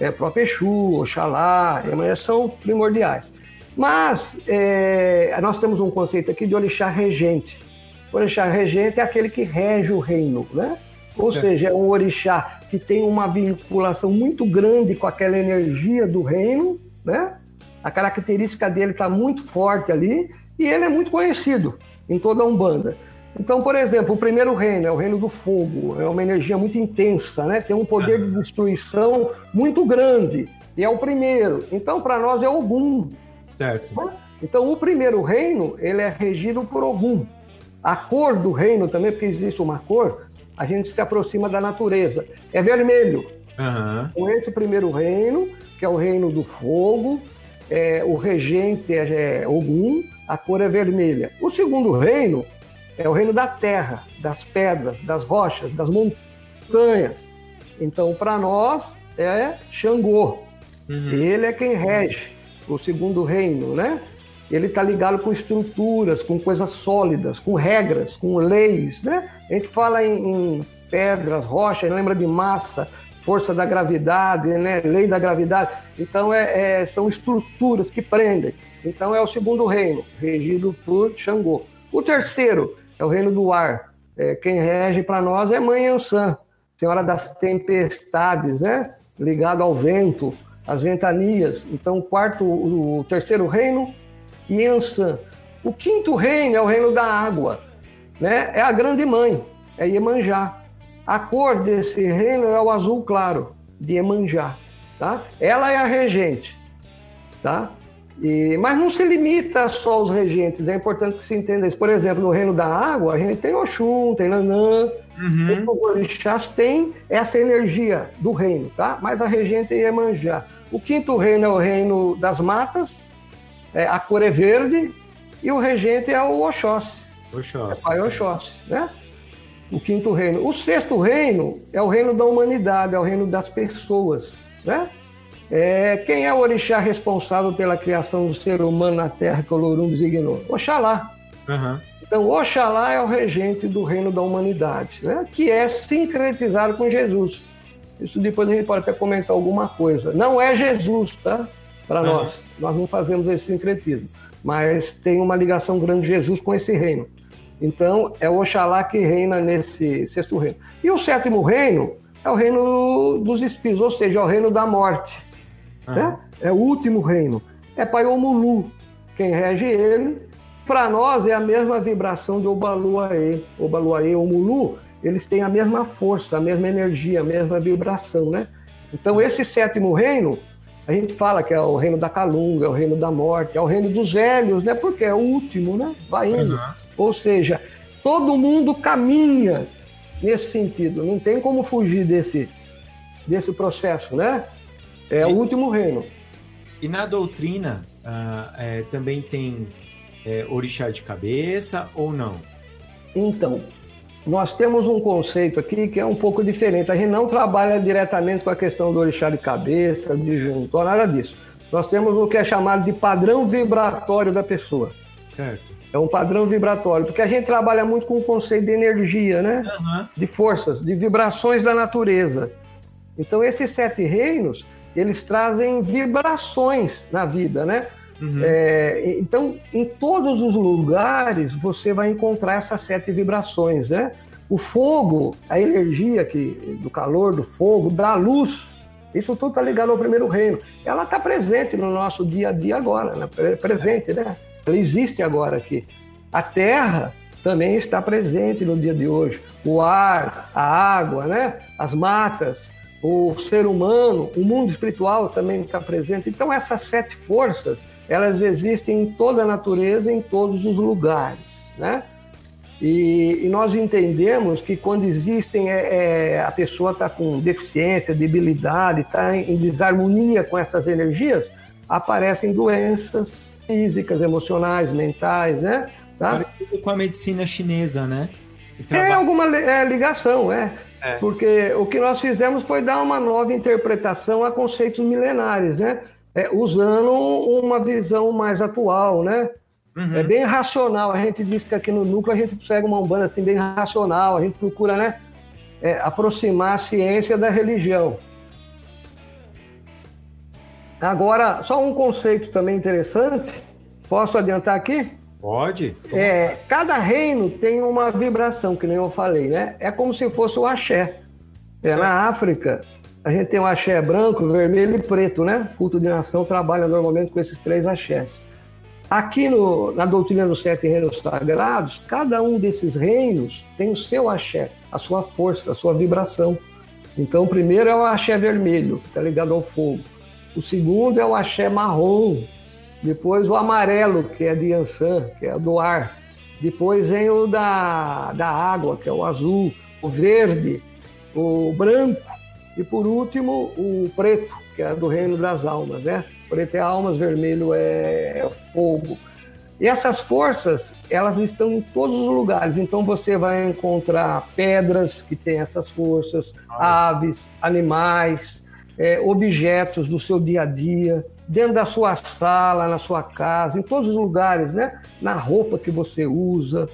É, próprio Exu, Oxalá, são primordiais. Mas é, nós temos um conceito aqui de orixá regente. O orixá regente é aquele que rege o reino, né? Ou certo. seja, é um orixá que tem uma vinculação muito grande com aquela energia do reino, né? A característica dele está muito forte ali e ele é muito conhecido em toda a Umbanda. Então, por exemplo, o primeiro reino é o reino do fogo, é uma energia muito intensa, né? tem um poder de destruição muito grande, e é o primeiro. Então, para nós é Ogum. Certo. Então, o primeiro reino, ele é regido por Ogum. A cor do reino também, porque existe uma cor, a gente se aproxima da natureza. É vermelho. Uhum. Com esse primeiro reino, que é o reino do fogo, é, o regente é, é Ogum, a cor é vermelha. O segundo reino é o reino da terra, das pedras, das rochas, das montanhas. Então, para nós, é Xangô. Uhum. Ele é quem rege o segundo reino, né? Ele está ligado com estruturas, com coisas sólidas, com regras, com leis, né? A gente fala em, em pedras, rochas, lembra de massa, força da gravidade, né? lei da gravidade. Então, é, é, são estruturas que prendem. Então, é o segundo reino, regido por Xangô. O terceiro é o reino do ar. É, quem rege para nós é Mãe Ansan, Senhora das Tempestades, né? Ligado ao vento, às ventanias. Então, quarto, o terceiro reino, Yansan. O quinto reino é o reino da água, né? É a grande mãe, é Iemanjá. A cor desse reino é o azul claro, de Iemanjá, tá? Ela é a regente, tá? E, mas não se limita só aos regentes, é importante que se entenda isso. Por exemplo, no reino da água, a gente tem Oxum, tem Nanã, uhum. os orixás têm essa energia do reino, tá? Mas a regente é Iemanjá. O quinto reino é o reino das matas, é, a cor é verde, e o regente é o Oxóssi. Oxóssi. É pai Oxóssi, né? O quinto reino. O sexto reino é o reino da humanidade, é o reino das pessoas, né? É, quem é o orixá responsável pela criação do ser humano na Terra que o Lorum designou? Oxalá. Uhum. Então, Oxalá é o regente do reino da humanidade, né? que é sincretizado com Jesus. Isso depois a gente pode até comentar alguma coisa. Não é Jesus, tá? Para Uhum. nós. Nós não fazemos esse sincretismo. Mas tem uma ligação grande de Jesus com esse reino. Então, é o Oxalá que reina nesse sexto reino. E o sétimo reino é o reino dos espíritos, ou seja, é o reino da morte. né? É o último reino. É Paiomulu. Quem rege ele, para nós, é a mesma vibração de Obaluaê. Obaluaê ou Mulu, eles têm a mesma força, a mesma energia, a mesma vibração, né? Então, esse sétimo reino, a gente fala que é o reino da calunga, é o reino da morte, é o reino dos velhos, né? Porque é o último, né? Vai indo. Ou seja, todo mundo caminha nesse sentido. Não tem como fugir desse, desse processo, né? É o último reino. E na doutrina ah, é, também tem é, orixá de cabeça ou não? Então, nós temos um conceito aqui que é um pouco diferente. A gente não trabalha diretamente com a questão do orixá de cabeça, de junto, nada disso. Nós temos o que é chamado de padrão vibratório da pessoa. Certo. É um padrão vibratório, porque a gente trabalha muito com o conceito de energia, né? Aham. De forças, de vibrações da natureza. Então, esses sete reinos, eles trazem vibrações na vida, né? Uhum. É, então, em todos os lugares, você vai encontrar essas sete vibrações, né? O fogo, a energia que, do calor, do fogo, da luz, isso tudo está ligado ao primeiro reino. Ela está presente no nosso dia a dia agora, né? Pre- presente, né? Ela existe agora aqui. A terra também está presente no dia de hoje. O ar, a água, né? As matas, o ser humano, o mundo espiritual também está presente. Então, essas sete forças, elas existem em toda a natureza, em todos os lugares, né? E, e nós entendemos que quando existem, é, é, a pessoa está com deficiência, debilidade, está em, em desarmonia com essas energias, aparecem doenças físicas, emocionais, mentais, né? Tá? Parecido com a medicina chinesa, né? É trabalha- alguma é, ligação, é. É. Porque o que nós fizemos foi dar uma nova interpretação a conceitos milenares, né? É, usando uma visão mais atual, né? Uhum. É bem racional. A gente diz que aqui no núcleo a gente segue uma umbanda assim, bem racional. A gente procura, né? é, aproximar a ciência da religião. Agora, só um conceito também interessante. Posso adiantar aqui? Pode? É, cada reino tem uma vibração, que nem eu falei, né? É como se fosse o axé. É, na África, a gente tem o axé branco, vermelho e preto, né? Culto de nação trabalha normalmente com esses três axés. Aqui no- na doutrina dos sete reinos sagrados, cada um desses reinos tem o seu axé, a sua força, a sua vibração. Então, o primeiro é o axé vermelho, que está ligado ao fogo. O segundo é o axé marrom, depois o amarelo, que é de Yansan, que é do ar. Depois vem o da, da água, que é o azul. O verde, o branco. E por último, o preto, que é do reino das almas, né? Preto é almas, vermelho é, é fogo. E essas forças, elas estão em todos os lugares. Então você vai encontrar pedras que têm essas forças, aves, animais, é, objetos do seu dia a dia, dentro da sua sala, na sua casa, em todos os lugares, né? Na roupa que você usa,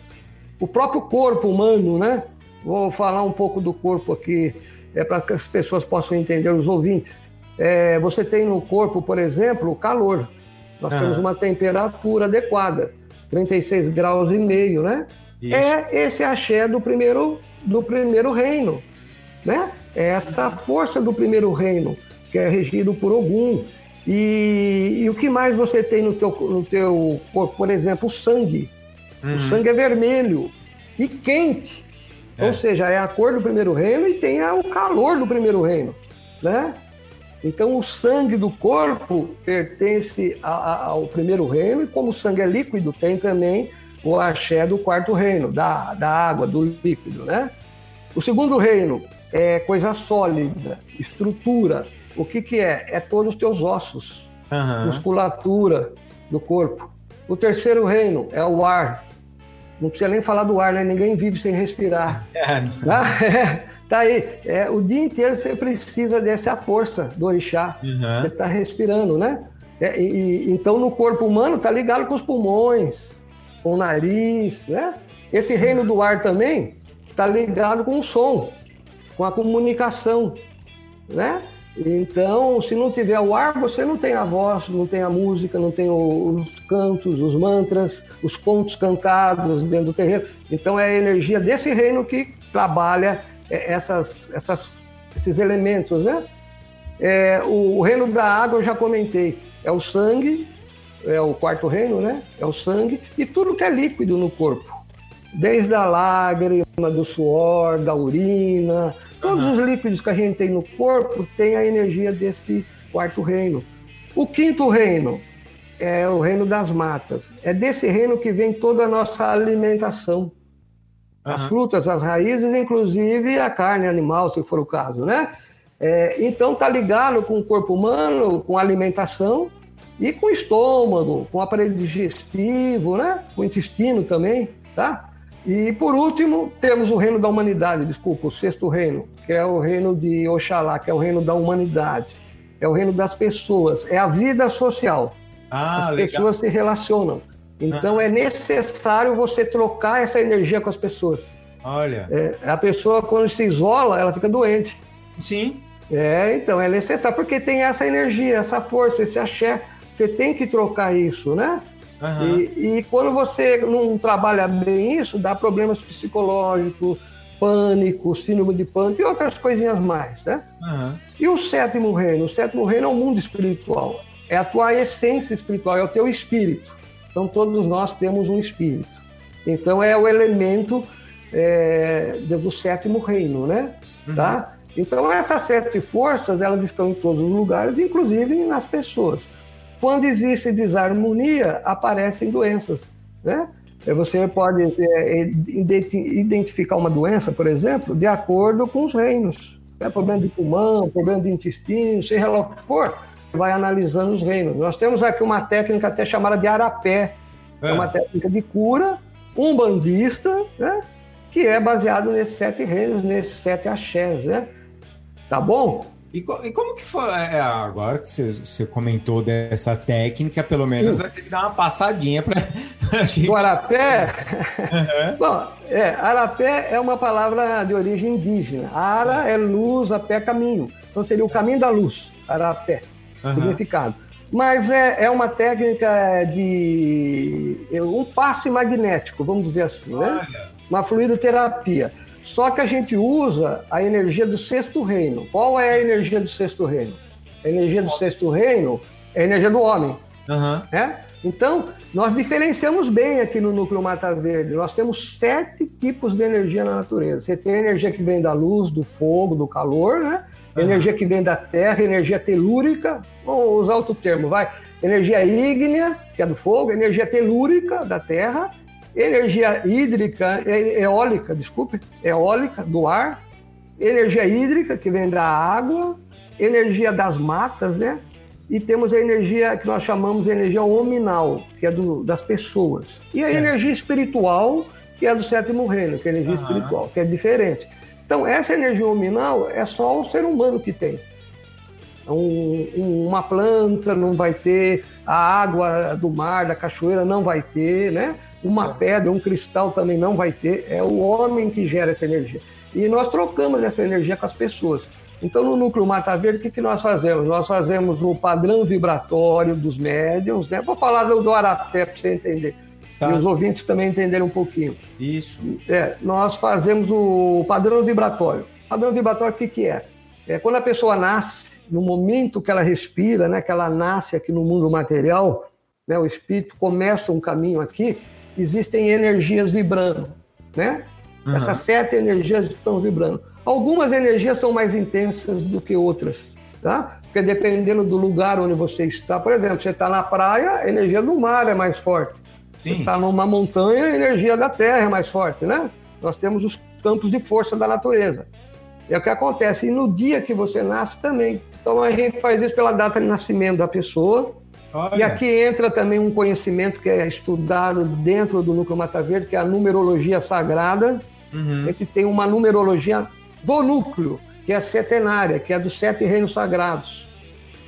o próprio corpo humano, né? Vou falar um pouco do corpo aqui, é, para que as pessoas possam entender, os ouvintes. É, você tem no corpo, por exemplo, o calor. Nós Ah. temos uma temperatura adequada, 36 graus e meio, né? Isso. É esse axé do primeiro, do primeiro reino, né? É essa força do primeiro reino, que é regido por Ogum. E, e o que mais você tem no teu, no teu corpo? Por exemplo, o sangue. Uhum. O sangue é vermelho e quente. É. Ou seja, é a cor do primeiro reino e tem o calor do primeiro reino, né? Então, o sangue do corpo pertence a- a- ao primeiro reino, e como o sangue é líquido, tem também o axé do quarto reino, da, da água, do líquido, né? O segundo reino é coisa sólida, estrutura. O que, que é? É todos os teus ossos, Aham. musculatura do corpo. O terceiro reino é o ar. Não precisa nem falar do ar, né? Ninguém vive sem respirar. É, Tá, É, tá aí. É, o dia inteiro você precisa dessa força do orixá. Uhum. Você está respirando, né? É, e- então, no corpo humano, está ligado com os pulmões, com o nariz, né? Esse reino do ar também está ligado com o som, com a comunicação. né? Então, se não tiver o ar, você não tem a voz, não tem a música, não tem os cantos, os mantras, os contos cantados dentro do terreno. Então, é a energia desse reino que trabalha é, essas, essas, esses elementos, né? É, o, reino da água, eu já comentei, é o sangue, é o quarto reino, né? É o sangue e tudo que é líquido no corpo. Desde a lágrima, do suor, da urina, Todos uhum. os líquidos que a gente tem no corpo têm a energia desse quarto reino. O quinto reino é o reino das matas. É desse reino que vem toda a nossa alimentação. Uhum. As frutas, as raízes, inclusive a carne animal, se for o caso, né? É, então tá ligado com o corpo humano, com a alimentação e com o estômago, com o aparelho digestivo, né? Com o intestino também, tá? E por último, temos o reino da humanidade, desculpa, o sexto reino, que é o reino de Oxalá, que é o reino da humanidade. É o reino das pessoas, é a vida social. Ah, as legal. pessoas se relacionam. Então ah. é necessário você trocar essa energia com as pessoas. Olha. É, a pessoa, quando se isola, ela fica doente. Sim. É, então é necessário, porque tem essa energia, essa força, esse axé. Você tem que trocar isso, né? Uhum. E, e, quando você não trabalha bem isso, dá problemas psicológicos, pânico, síndrome de pânico e outras coisinhas mais, né? Uhum. E o sétimo reino? O sétimo reino é o mundo espiritual. É a tua essência espiritual, é o teu espírito. Então todos nós temos um espírito. Então é o elemento é, do sétimo reino, né? Uhum. Tá? Então essas sete forças, elas estão em todos os lugares, inclusive nas pessoas. Quando existe desarmonia, aparecem doenças, né? Você pode é, identificar uma doença, por exemplo, de acordo com os reinos. É problema de pulmão, problema de intestino, seja lá o que for, vai analisando os reinos. Nós temos aqui uma técnica até chamada de arapé, é, é uma técnica de cura umbandista, né? que é baseado nesses sete reinos, nesses sete axés, né? Tá bom? E, e, como que foi? É, agora que você, você, comentou dessa técnica, pelo menos vai ter que dar uma passadinha para a gente. O arapé? Uhum. Bom, é, arapé é uma palavra de origem indígena. Ara é luz, apé é caminho. Então seria o caminho da luz, arapé, uhum. significado. Mas é, é uma técnica de um passe magnético, vamos dizer assim, né? Uma fluidoterapia. Só que a gente usa a energia do sexto reino. Qual é a energia do sexto reino? A energia do sexto reino é a energia do homem. Uhum. Né? Então, nós diferenciamos bem aqui no núcleo Mata Verde. Nós temos sete tipos de energia na natureza. Você tem a energia que vem da luz, do fogo, do calor, né? Uhum. Energia que vem da terra, energia telúrica. Vamos usar outro termo, vai. Energia ígnea, que é do fogo, energia telúrica da terra energia hídrica, é, eólica, desculpe, eólica do ar, energia hídrica que vem da água, energia das matas, né? E temos a energia que nós chamamos de energia hominal, que é do, das pessoas. E a é. energia espiritual, que é do sétimo reino, que é a energia uhum. espiritual, que é diferente. Então, essa energia hominal é só o ser humano que tem. Um, um, uma planta não vai ter, a água do mar, da cachoeira não vai ter, né? Uma pedra, um cristal também não vai ter. É o homem que gera essa energia. E nós trocamos essa energia com as pessoas. Então, no núcleo Mata Verde, o que, que nós fazemos? Nós fazemos o padrão vibratório dos médiums, né? Vou falar do, do Arapé para você entender. Tá. E os ouvintes também entenderem um pouquinho. Isso. É, nós fazemos o padrão vibratório. O padrão vibratório, o que, que é? É quando a pessoa nasce, no momento que ela respira, né, que ela nasce aqui no mundo material, né, o espírito começa um caminho aqui, existem energias vibrando, né? Uhum. Essas sete energias estão vibrando. Algumas energias são mais intensas do que outras, tá? Porque dependendo do lugar onde você está, por exemplo, você está na praia, a energia do mar é mais forte. Sim. Você está numa montanha, a energia da terra é mais forte, né? Nós temos os campos de força da natureza. É o que acontece. E no dia que você nasce também. Então a gente faz isso pela data de nascimento da pessoa, Olha. E aqui entra também um conhecimento que é estudado dentro do núcleo Mata Verde, que é a numerologia sagrada. Uhum. A gente tem uma numerologia do núcleo, que é setenária, que é dos sete reinos sagrados,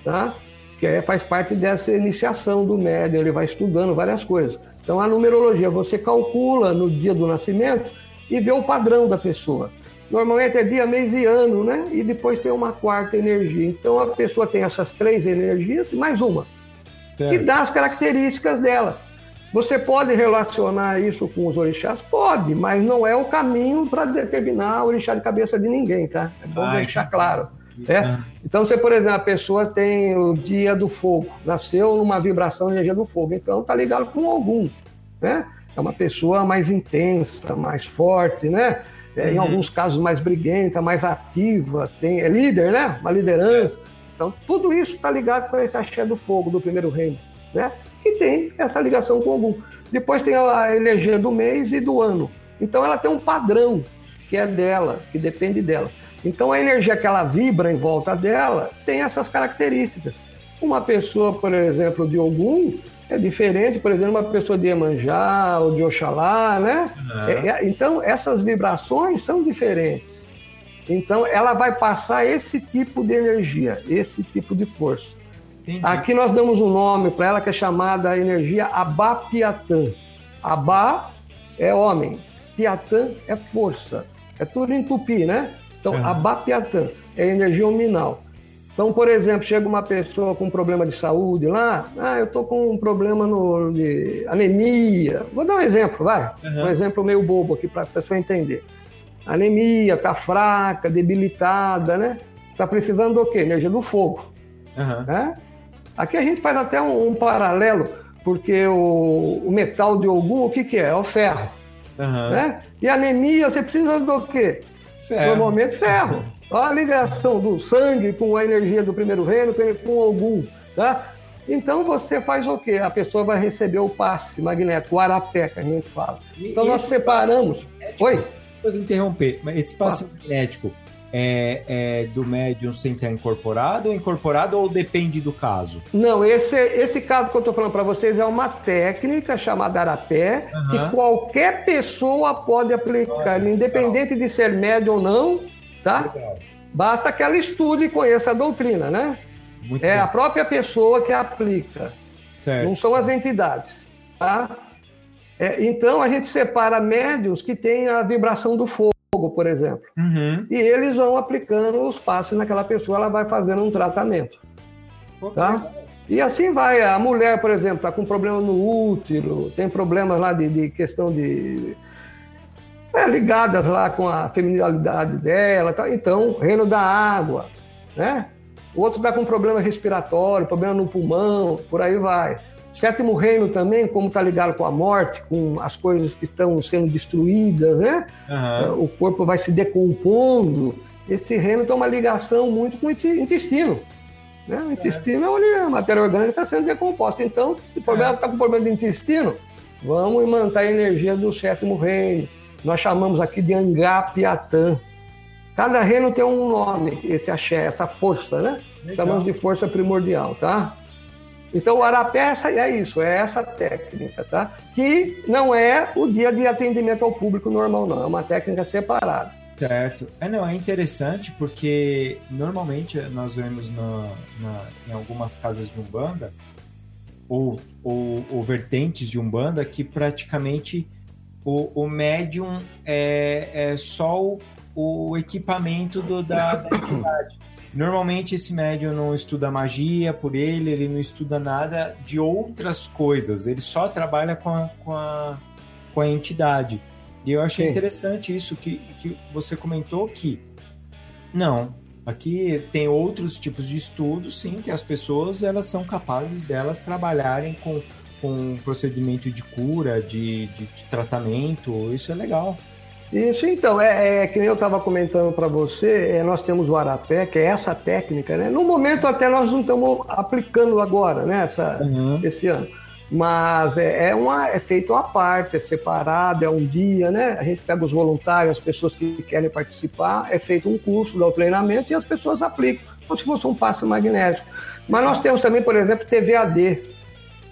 tá? que é, faz parte dessa iniciação do médium, ele vai estudando várias coisas. Então, a numerologia, você calcula no dia do nascimento e vê o padrão da pessoa. Normalmente é dia, mês e ano, né? E depois tem uma quarta energia. Então a pessoa tem essas três energias e mais uma, Certo. dá as características dela. Você pode relacionar isso com os orixás? Pode, mas não é o caminho para determinar o orixá de cabeça de ninguém, tá? É bom Ah, deixar claro. né? Então, você, por exemplo, a pessoa tem o dia do fogo, nasceu numa vibração de energia do fogo, então está ligado com algum, né? É uma pessoa mais intensa, mais forte, né? É, Em alguns casos mais briguenta, mais ativa, tem, é líder, né? Uma liderança. Então, tudo isso está ligado com esse axé do fogo do primeiro reino, né? Que tem essa ligação com algum. Depois tem a energia do mês e do ano. Então, ela tem um padrão que é dela, que depende dela. Então, a energia que ela vibra em volta dela tem essas características. Uma pessoa, por exemplo, de Ogum é diferente, por exemplo, uma pessoa de Iemanjá ou de Oxalá, né? É- é- então, essas vibrações são diferentes. Então, ela vai passar esse tipo de energia, esse tipo de força. Entendi. Aqui nós damos um nome para ela que é chamada energia Abapiatã. Abá é homem, Piatã é força. É tudo em tupi, né? Então, Uhum. Abapiatã é energia nominal. Então, por exemplo, chega uma pessoa com um problema de saúde lá, ah, eu tô com um problema no, de anemia. Vou dar um exemplo, vai. Uhum. Um exemplo meio bobo aqui para a pessoa entender. Anemia, tá fraca, debilitada, né? Tá precisando do quê? Energia do fogo Aham. né? Aqui a gente faz até um, um paralelo, porque o, o metal de Ogum, o que, que é? É o ferro. Aham. Né? E anemia, você precisa do quê? Ferro. Normalmente ferro. Olha a ligação do sangue com a energia do primeiro reino, com- Ogum. Tá? Então você faz o quê? A pessoa vai receber o passe magnético, o arapé, que a gente fala. Então e nós esse separamos. Oi? Depois interromper, mas esse passe magnético é, é do médium sem estar incorporado ou incorporado ou depende do caso? Não, esse, esse caso que eu estou falando para vocês é uma técnica chamada arapé, Aham. que qualquer pessoa pode aplicar, independente de ser médio ou não, tá? Legal. Basta que ela estude e conheça a doutrina, né? Muito É a própria pessoa que aplica, Certo. não são as entidades, tá? É, então a gente separa médios que têm a vibração do fogo, por exemplo, Uhum. e eles vão aplicando os passes naquela pessoa, ela vai fazendo um tratamento. Que Tá? E assim vai. A mulher, por exemplo, está com problema no útero, tem problemas lá de, de questão de. é, ligadas lá com a feminilidade dela. tá? Então, reino da água, né? O outro está com problema respiratório, problema no pulmão, por aí vai. Sétimo reino também, como está ligado com a morte, com as coisas que estão sendo destruídas, né? Aham. o corpo vai se decompondo. Esse reino tem uma ligação muito com o intestino. Né? O intestino é onde a matéria orgânica está sendo decomposta. Então, se o problema está com problema de intestino, vamos manter a energia do sétimo reino. Nós chamamos aqui de Angapiatã. Cada reino tem um nome, esse axé, essa força, né? Legal. Chamamos de força primordial, tá? Então, o arapé é é isso, é essa técnica, tá? Que não é o dia de atendimento ao público normal, não. É uma técnica separada. Certo. É, não, é interessante porque normalmente nós vemos na- em algumas casas de Umbanda ou, ou, ou vertentes de Umbanda que praticamente o, o médium é, é só o, o equipamento do, da, da entidade. Normalmente esse médium não estuda magia por ele, ele não estuda nada de outras coisas, ele só trabalha com a, com a, com a entidade. E eu achei Sim. interessante isso que, que você comentou que não, aqui tem outros tipos de estudos, sim, que as pessoas elas são capazes delas trabalharem com, com um procedimento de cura, de, de, de tratamento, isso é legal. Isso, então, é, é que nem eu estava comentando para você, é, nós temos o arapé, que é essa técnica, né? No momento até nós não estamos aplicando agora, né? Essa, esse ano. Mas é, é, uma, é feito à parte, é separado, é um dia, né? A gente pega os voluntários, as pessoas que querem participar, é feito um curso, dá o treinamento e as pessoas aplicam, como se fosse um passe magnético. Mas nós temos também, por exemplo, TVAD.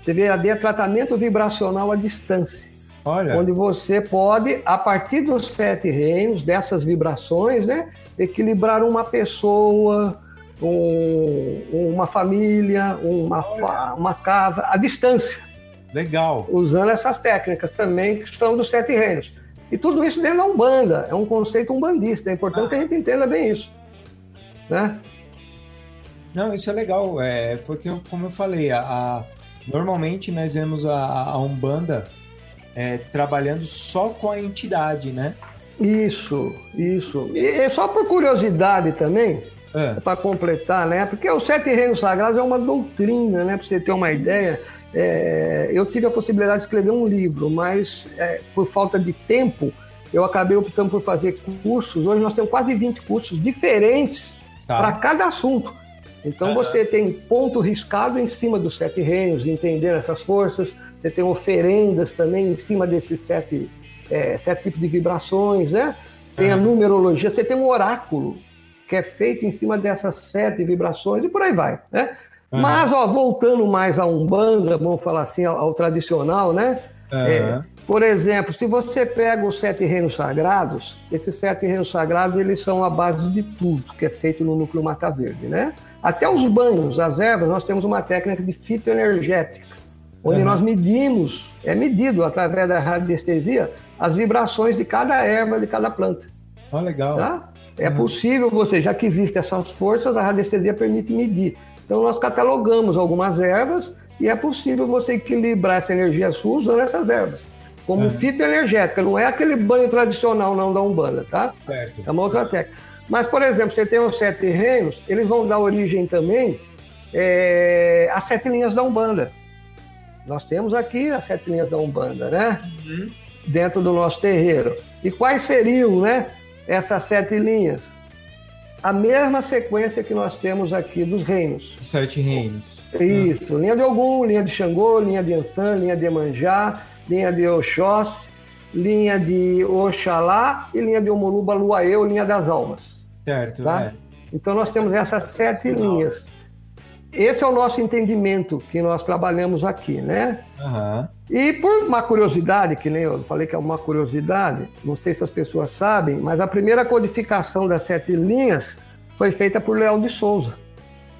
TVAD é tratamento vibracional à distância Olha, onde você pode, a partir dos sete reinos, dessas vibrações, né, equilibrar uma pessoa, um- uma família, uma, fa- uma casa, à distância, legal. usando essas técnicas também que são dos sete reinos. E tudo isso dentro da Umbanda, é um conceito umbandista, é importante que a gente entenda bem isso. Né? Não, isso é legal. É, foi que, como eu falei, a, a- normalmente nós vemos a, a Umbanda é, trabalhando só com a entidade, né? Isso, isso. E, só por curiosidade também, É. para completar, né? Porque os Sete Reinos Sagrados é uma doutrina, né? Para você ter uma ideia. é, eu tive a possibilidade de escrever um livro, mas é, por falta de tempo, eu acabei optando por fazer cursos. Hoje nós temos quase 20 cursos diferentes Tá. para cada assunto. Então você tem ponto riscado em cima dos sete reinos, entendendo essas forças. Você tem oferendas também em cima desses sete, é, sete tipos de vibrações, né? Tem a numerologia, você tem um oráculo que é feito em cima dessas sete vibrações e por aí vai, né? Aham. Mas, ó, voltando mais à Umbanda, vamos falar assim, ao, ao tradicional, né? É, Aham. por exemplo, se você pega os sete reinos sagrados, esses sete reinos sagrados eles são a base de tudo que é feito no núcleo Mata Verde, né? Até os banhos, as ervas, nós temos uma técnica de fitoenergética, onde Uhum. nós medimos, é medido através da radiestesia, as vibrações de cada erva, de cada planta. Ó, legal. Tá? É possível você, já que existem essas forças, a radiestesia permite medir. Então nós catalogamos algumas ervas e é possível você equilibrar essa energia sua usando essas ervas. Como fitoenergética, não é aquele banho tradicional não da Umbanda, tá? Certo. É uma outra técnica. Mas, por exemplo, você tem os sete reinos, eles vão dar origem também é, às sete linhas da Umbanda. Nós temos aqui as sete linhas da Umbanda, né? Dentro do nosso terreiro. E quais seriam, né? Essas sete linhas? A mesma sequência que nós temos aqui dos reinos. Os Sete reinos. Isso, linha de Ogum, linha de Xangô, linha de Ansan, linha de Emanjá, linha de Oxóssi, linha de Oxalá e linha de Omoluba, Luaeu, linha das almas. Certo, Tá? é. Então nós temos essas sete linhas. Esse é o nosso entendimento que nós trabalhamos aqui, né? Aham. E por uma curiosidade, que nem eu falei que é uma curiosidade, não sei se as pessoas sabem, mas a primeira codificação das sete linhas foi feita por Léo de Souza.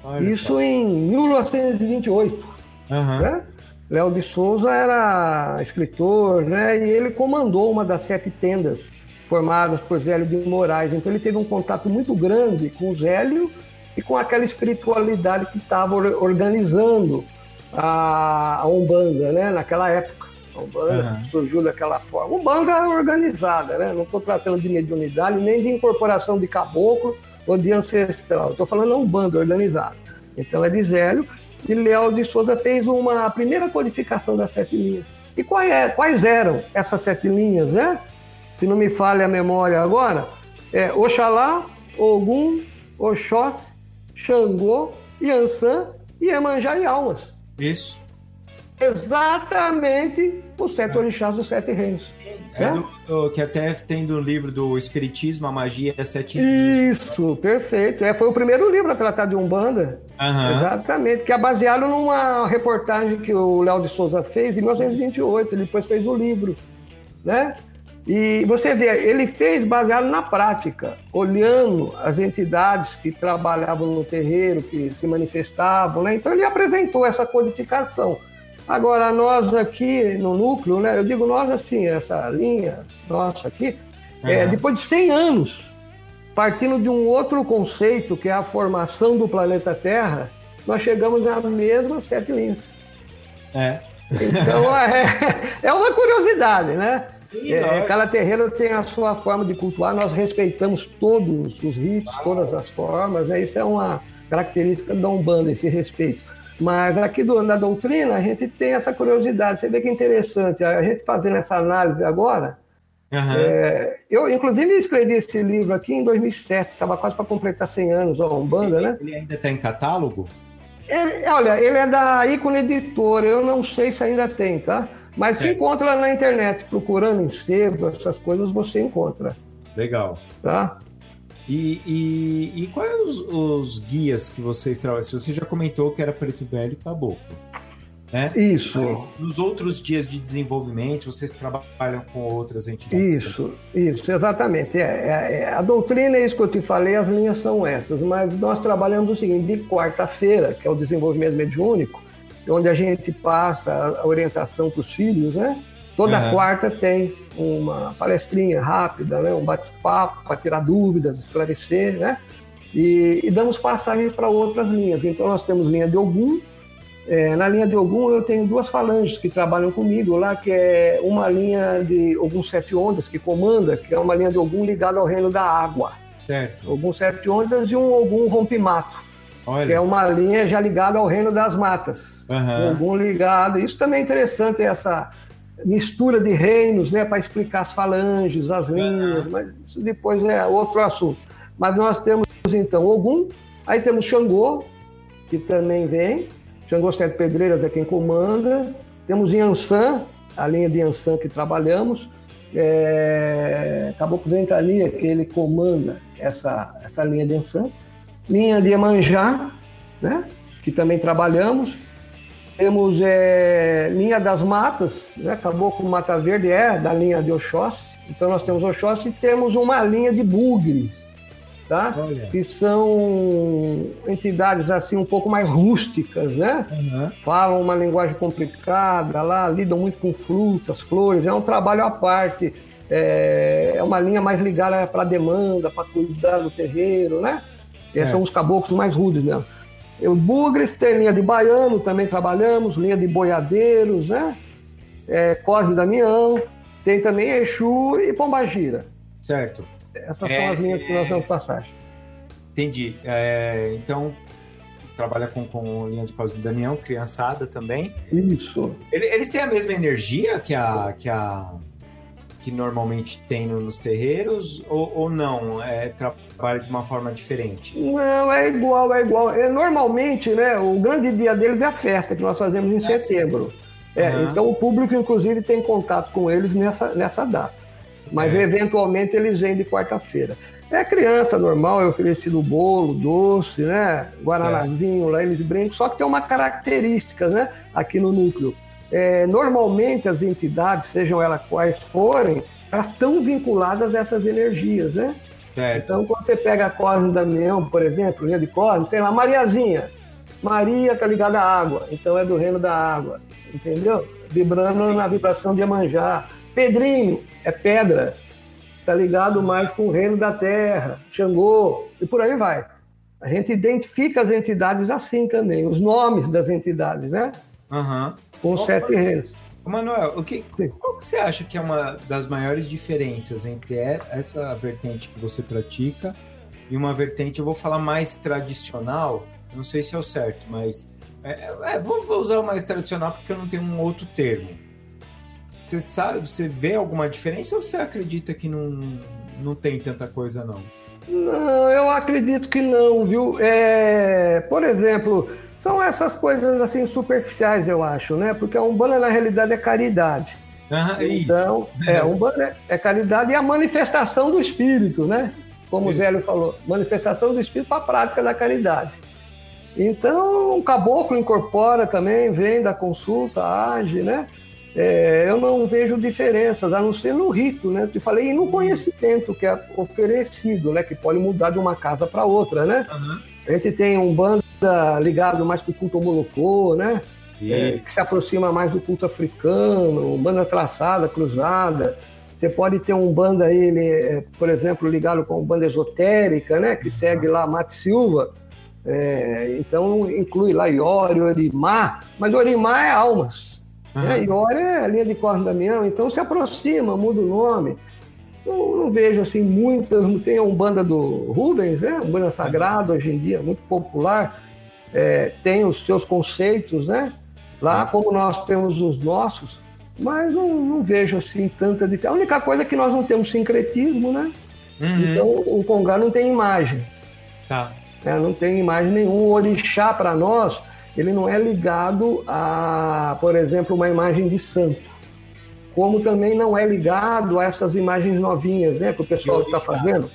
Olha Isso só. em 1928. Aham. né? Léo de Souza era escritor, né? E ele comandou uma das sete tendas formadas por Zélio de Moraes. Então ele teve um contato muito grande com o Zélio e com aquela espiritualidade que estava or- organizando a, a Umbanda, né? Naquela época. A Umbanda Aham. surgiu daquela forma. Umbanda organizada, né? Não estou tratando de mediunidade nem de incorporação de caboclo ou de ancestral. Estou falando da Umbanda organizada. Então é de Zélio e Léo de Souza fez uma a primeira codificação das sete linhas. E é- quais eram essas sete linhas, né? Se não me falha a memória agora, é Oxalá, Ogum, Oxóssi, Xangô, Yansan, Iemanjá e Almas. Isso. Exatamente os sete orixás dos sete reinos. É né? do, do- que até tem do livro do Espiritismo, a magia é sete. Isso, perfeito. É, foi o primeiro livro a tratar de Umbanda. Aham. Exatamente, que é baseado numa reportagem que o Léo de Souza fez em 1928. Ele depois fez o livro, né? E você vê, ele fez baseado na prática, olhando as entidades que trabalhavam no terreiro, que se manifestavam, né? Então ele apresentou essa codificação. Agora, nós aqui no núcleo, né? Eu digo nós assim, essa linha nossa aqui, é, Aham. depois de 100 anos, partindo de um outro conceito, que é a formação do planeta Terra, nós chegamos às mesmas sete linhas. É. Então, é, é uma curiosidade, né? Sim, É, cada terreiro tem a sua forma de cultuar, nós respeitamos todos os ritos, todas as formas, né? isso é uma característica da Umbanda, esse respeito. Mas aqui do, na doutrina, a gente tem essa curiosidade, você vê que é interessante, a gente fazendo essa análise agora, Aham. é, eu, inclusive, escrevi esse livro aqui em 2007, estava quase para completar 100 anos a Umbanda, né? Ele ainda está em catálogo? Ele- olha, ele é da Ícone Editora, eu não sei se ainda tem, tá? Mas se É. encontra na internet, procurando em sebo, essas coisas você encontra, Legal. tá? E, e, e quais os, os guias que vocês trabalham? Se você já comentou que era preto velho e caboclo, né? Isso, Mas nos outros dias de desenvolvimento, vocês trabalham com outras entidades? isso, isso, exatamente. É, é- é- a doutrina é isso que eu te falei, as linhas são essas, mas nós trabalhamos o seguinte, de quarta-feira, que é o desenvolvimento mediúnico, onde a gente passa a orientação para os filhos, né? Toda Aham. quarta tem uma palestrinha rápida, né? um bate-papo para tirar dúvidas, esclarecer, né? E, e damos passagem para outras linhas. Então nós temos linha de Ogum. É, na linha de Ogum eu tenho duas falanges que trabalham comigo lá, que é uma linha de Ogum Sete Ondas que comanda, que é uma linha de Ogum ligada ao reino da água. Certo. Ogum Sete Ondas e um Ogum Rompimato, que é Olha. uma linha já ligada ao reino das matas. Aham. Ogum ligado. Isso também é interessante, essa mistura de reinos, né, para explicar as falanges, as linhas, mas isso depois é outro assunto. Mas nós temos então Ogum, aí temos Xangô, que também vem, Xangô Sete Pedreiras é quem comanda, temos Yansan, a linha de Yansan que trabalhamos, é, Caboclo Ventania, que ele comanda essa, essa linha de Yansan, linha de Emanjá, né, que também trabalhamos, temos é, linha das matas, né? Caboclo Mata Verde é da linha de Oxóssi. Então nós temos Oxóssi e temos uma linha de bugres, tá? Olha. Que são entidades assim um pouco mais rústicas, né? Aham. Falam uma linguagem complicada lá, lidam muito com frutas, flores. É um trabalho à parte. É, é uma linha mais ligada para a demanda, para cuidar do terreiro, né? É. São os caboclos mais rudes mesmo. O Bugres tem linha de baiano, também trabalhamos, linha de boiadeiros, né? É, Cosme Damião, tem também Exu e Pombagira. Certo. Essas É, são as linhas que nós vamos passar. Entendi. É, então, trabalha com, com linha de Cosme Damião, criançada também. Isso. Ele- Eles têm a mesma energia que a que, a, que normalmente tem no- nos terreiros ou, ou não? É, trabalha de uma forma diferente? Não, é igual, é igual. É, normalmente, né, o grande dia deles é a festa que nós fazemos em Ah, setembro. É, Aham. Então o público, inclusive, tem contato com eles nessa, nessa data. Mas É. eventualmente eles vêm de quarta-feira. É criança normal, é oferecido bolo, doce, né? Guaranazinho, lá eles brincam, só que tem uma característica, né? Aqui no núcleo. É, normalmente as entidades, sejam elas quais forem, elas estão vinculadas a essas energias, né? Certo. Então, quando você pega a Cosme Damião, por exemplo, linha de Cosme, sei lá, Mariazinha. Maria tá ligada à água, então é do reino da água, entendeu? Vibrando na vibração de Iemanjá. Pedrinho é pedra, tá ligado mais com o reino da terra, Xangô, e por aí vai. A gente identifica as entidades assim também, os nomes das entidades, né? Aham. Com Ô, sete reinos. Ô, Manuel, o que, qual que você acha que é uma das maiores diferenças entre essa vertente que você pratica e uma vertente, eu vou falar mais tradicional, não sei se é o certo, mas é, é, vou, vou usar o mais tradicional porque eu não tenho um outro termo. Você sabe, você vê alguma diferença ou você acredita que não, não tem tanta coisa não? Não, eu acredito que não, viu? É, por exemplo, são essas coisas assim superficiais, eu acho, né? Porque a Umbanda, na realidade, é caridade. Isso. Então, é, a Umbanda é caridade e a manifestação do Espírito, né? Como o Isso. Zélio falou, manifestação do Espírito para a prática da caridade. Então, o caboclo incorpora também, vem da consulta, age, né? É, eu não vejo diferenças, a não ser no rito, né? Eu te falei, e no conhecimento que é oferecido, né? Que pode mudar de uma casa para outra, né? Aham. A gente tem um banda ligado mais com o culto Molocô, né? é, que se aproxima mais do culto africano, banda traçada, cruzada. Você pode ter um banda aí, ele, é, por exemplo, ligado com banda esotérica, né? Que segue lá Mate Silva. É, então inclui lá Iori, Orimá, mas Orimá é almas. Né? Aham. Iori é a linha de Corno Damião, então se aproxima, muda o nome. Não, não vejo assim muitas. Tem um banda do Rubens, né? Um banda sagrado hoje em dia, muito popular. É, tem os seus conceitos, né? Lá como nós temos os nossos, mas não, não vejo assim tanta diferença. A única coisa é que nós não temos sincretismo, né? Uhum. Então o Congá não tem imagem, Tá. né? não tem imagem nenhuma. O orixá para nós, ele não é ligado a, por exemplo, uma imagem de santo. Como também não é ligado a essas imagens novinhas, né? Que o pessoal está fazendo.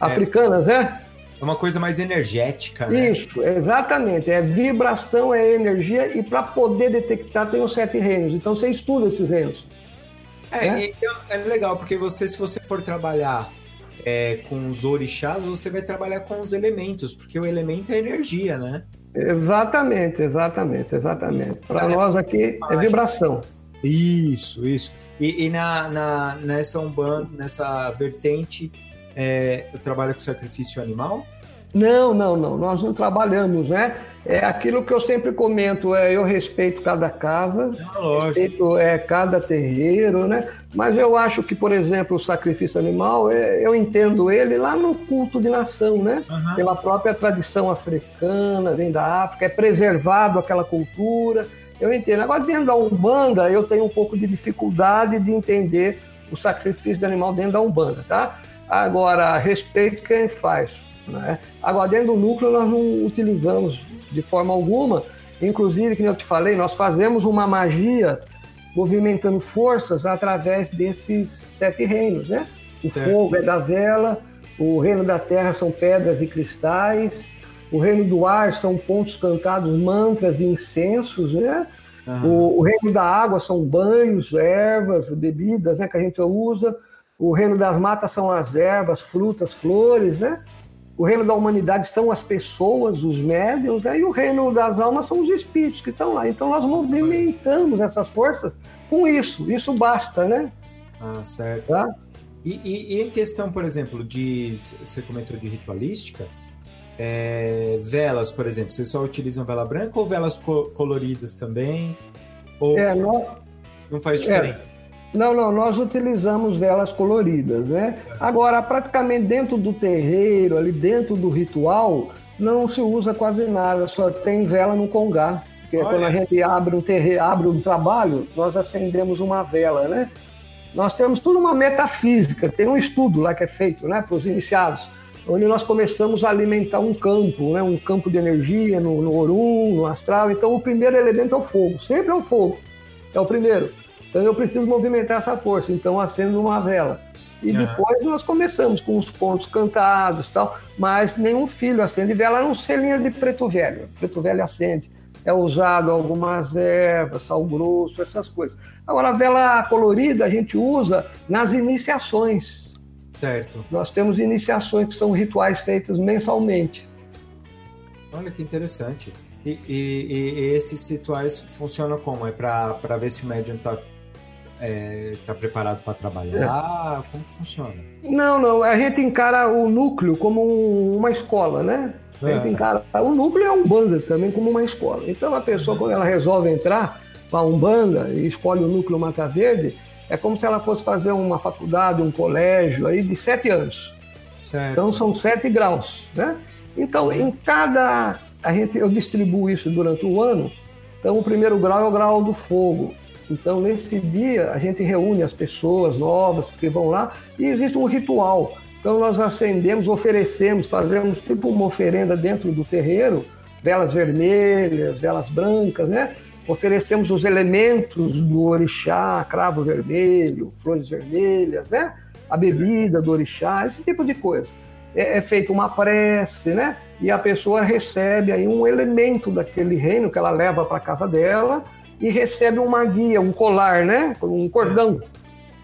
Africanas, né? É uma coisa mais energética, né? Isso, exatamente. É vibração, é energia, e para poder detectar tem os sete reinos. Então você estuda esses reinos. É, né? então, é legal, porque você, se você for trabalhar é, com os orixás, você vai trabalhar com os elementos, porque o elemento é energia, né? Exatamente, exatamente, exatamente. Para nós aqui é vibração. Isso, isso. E, e na, na, nessa Umbanda, nessa vertente, é, eu trabalho com sacrifício animal? Não, não, não. Nós não trabalhamos, né? É aquilo que eu sempre comento, é eu respeito cada casa, lógico. respeito é, cada terreiro, né? Mas eu acho que, por exemplo, o sacrifício animal, é, eu entendo ele lá no culto de nação, né? Aham. Pela própria tradição africana, vem da África, é preservado aquela cultura. Eu entendo. Agora, dentro da Umbanda, eu tenho um pouco de dificuldade de entender o sacrifício de animal dentro da Umbanda, tá? Agora, respeito quem faz. Né? Agora, dentro do núcleo, nós não utilizamos de forma alguma. Inclusive, como eu te falei, nós fazemos uma magia movimentando forças através desses sete reinos, né? O Certo. fogo é da vela, o reino da terra são pedras e cristais, o reino do ar são pontos cantados, mantras e incensos, né? Aham. O, o reino da água são banhos, ervas, bebidas, né, que a gente usa. O reino das matas são as ervas, frutas, flores, né? O reino da humanidade são as pessoas, os médiums, né? E o reino das almas são os espíritos que estão lá. Então nós movimentamos essas forças com isso. Isso basta, né? Ah, certo. Tá? E, e- e em questão, por exemplo, de. Você comentou de ritualística, é, velas, por exemplo, vocês só utilizam vela branca ou velas co- coloridas também? Ou É, nós, não faz diferença? Não, não, nós utilizamos velas coloridas, né? Agora, praticamente dentro do terreiro, ali dentro do ritual, não se usa quase nada, só tem vela no congá. Porque Olha. quando a gente abre um terreiro, abre um trabalho, nós acendemos uma vela, né? Nós temos tudo uma metafísica, tem um estudo lá que é feito, né, para os iniciados, onde nós começamos a alimentar um campo, né, um campo de energia no, no Orum, no astral. Então, o primeiro elemento é o fogo, sempre é o fogo, é o primeiro. Então, eu preciso movimentar essa força, então acendo uma vela. E Aham. depois nós começamos com os pontos cantados tal, mas nenhum filho acende vela, a não ser linha de preto velho. Preto velho acende. É usado algumas ervas, sal grosso, essas coisas. Agora, a vela colorida a gente usa nas iniciações. Certo. Nós temos iniciações que são rituais feitos mensalmente. Olha que interessante. E- e- e esses rituais funcionam como? É para ver se o médium está tá preparado para trabalhar? Como que funciona? Não, não, a gente encara o núcleo como um- uma escola, né? A gente É. encara o núcleo é um banda também como uma escola. Então a pessoa, quando ela resolve entrar para um banda e escolhe o núcleo Mata Verde, é como se ela fosse fazer uma faculdade, um colégio aí de sete anos. Certo. Então são sete graus, né? Então em cada a gente eu distribuo isso durante o ano. Então o primeiro grau é o grau do fogo. Então nesse dia a gente reúne as pessoas novas que vão lá e existe um ritual. Então nós acendemos, oferecemos, fazemos tipo uma oferenda dentro do terreiro, velas vermelhas, velas brancas, né? Oferecemos os elementos do orixá, cravo vermelho, flores vermelhas, né? A bebida do orixá, esse tipo de coisa. É, é feita uma prece, né? E a pessoa recebe aí um elemento daquele reino que ela leva para casa dela e recebe uma guia, um colar, né? Um cordão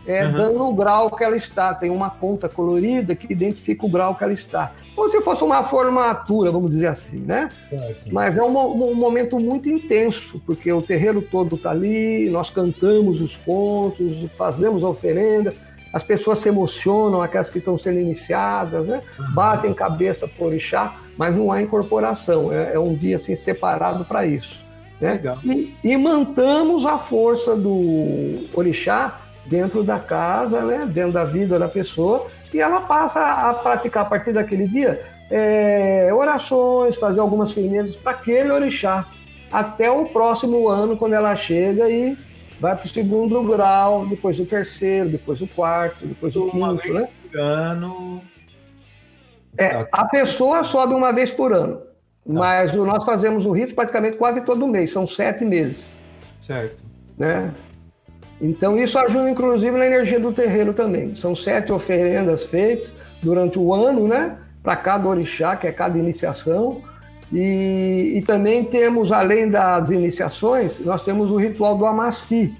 é, Uhum. dando o grau que ela está. Tem uma ponta colorida que identifica o grau que ela está. Como se fosse uma formatura, vamos dizer assim, né? certo. Mas é um, um momento muito intenso, porque o terreiro todo está ali, nós cantamos os contos, fazemos a oferenda, as pessoas se emocionam, aquelas que estão sendo iniciadas, né? batem cabeça por orixá, mas não há incorporação, é, é um dia assim, separado para isso. Né? Legal. E, e mantamos a força do orixá dentro da casa, né? dentro da vida da pessoa, e ela passa a praticar a partir daquele dia é, orações, fazer algumas firmezas para aquele orixá, até o próximo ano, quando ela chega e vai para o segundo grau, depois o terceiro, depois o quarto, depois o Uma quinto, vez né? por ano. É, a pessoa sobe uma vez por ano, mas o- nós fazemos o rito praticamente quase todo mês, são sete meses, Certo. né? Então isso ajuda inclusive na energia do terreiro também. São sete oferendas feitas durante o ano, né? Para cada orixá, que é cada iniciação. E, e também temos, além das iniciações, nós temos o ritual do Amaci,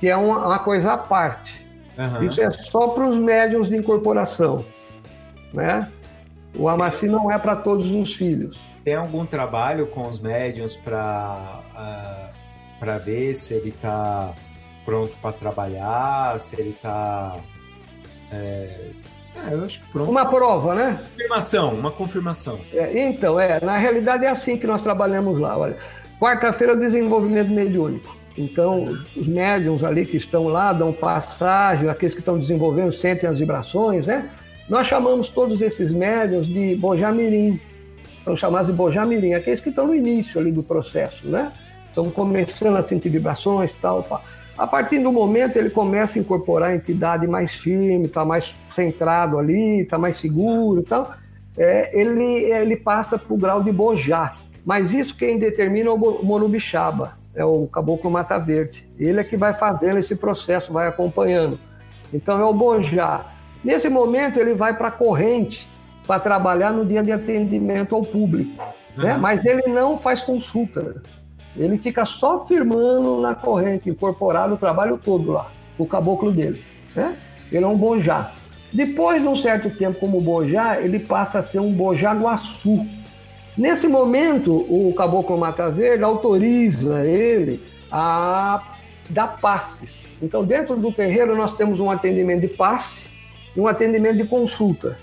que é uma, uma coisa à parte. Aham. Isso é só para os médiums de incorporação, né? O Amaci não é para todos os filhos. Tem algum trabalho com os médiums para para ver se ele está pronto para trabalhar, se ele tá. É, é, eu acho que pronto. Uma prova, né? confirmação, uma confirmação. É, então, é, na realidade é assim que nós trabalhamos lá. Olha, quarta-feira é o desenvolvimento mediúnico. Então, os médiums ali que estão lá dão passagem, aqueles que estão desenvolvendo sentem as vibrações, né? Nós chamamos todos esses médiums de Bojamirim. São chamados de Bojamirim, aqueles que estão no início ali do processo, né? Estão começando a sentir vibrações e tal. Pá. A partir do momento ele começa a incorporar a entidade mais firme, está mais centrado ali, está mais seguro e tal. É, ele, ele passa para o grau de Bojá. Mas isso quem determina é o Morubixaba, é o Caboclo Mata Verde. Ele é que vai fazendo esse processo, vai acompanhando. Então é o Bojá. Nesse momento ele vai para a corrente para trabalhar no dia de atendimento ao público. Né? Mas ele não faz consulta. Ele fica só firmando na corrente, incorporado o trabalho todo lá, o caboclo dele. Né? Ele é um bojá. Depois de um certo tempo como bojá, ele passa a ser um bojá guaçu. Nesse momento, o caboclo Mata Verde autoriza ele a dar passes. Então, dentro do terreiro, nós temos um atendimento de passe e um atendimento de consulta.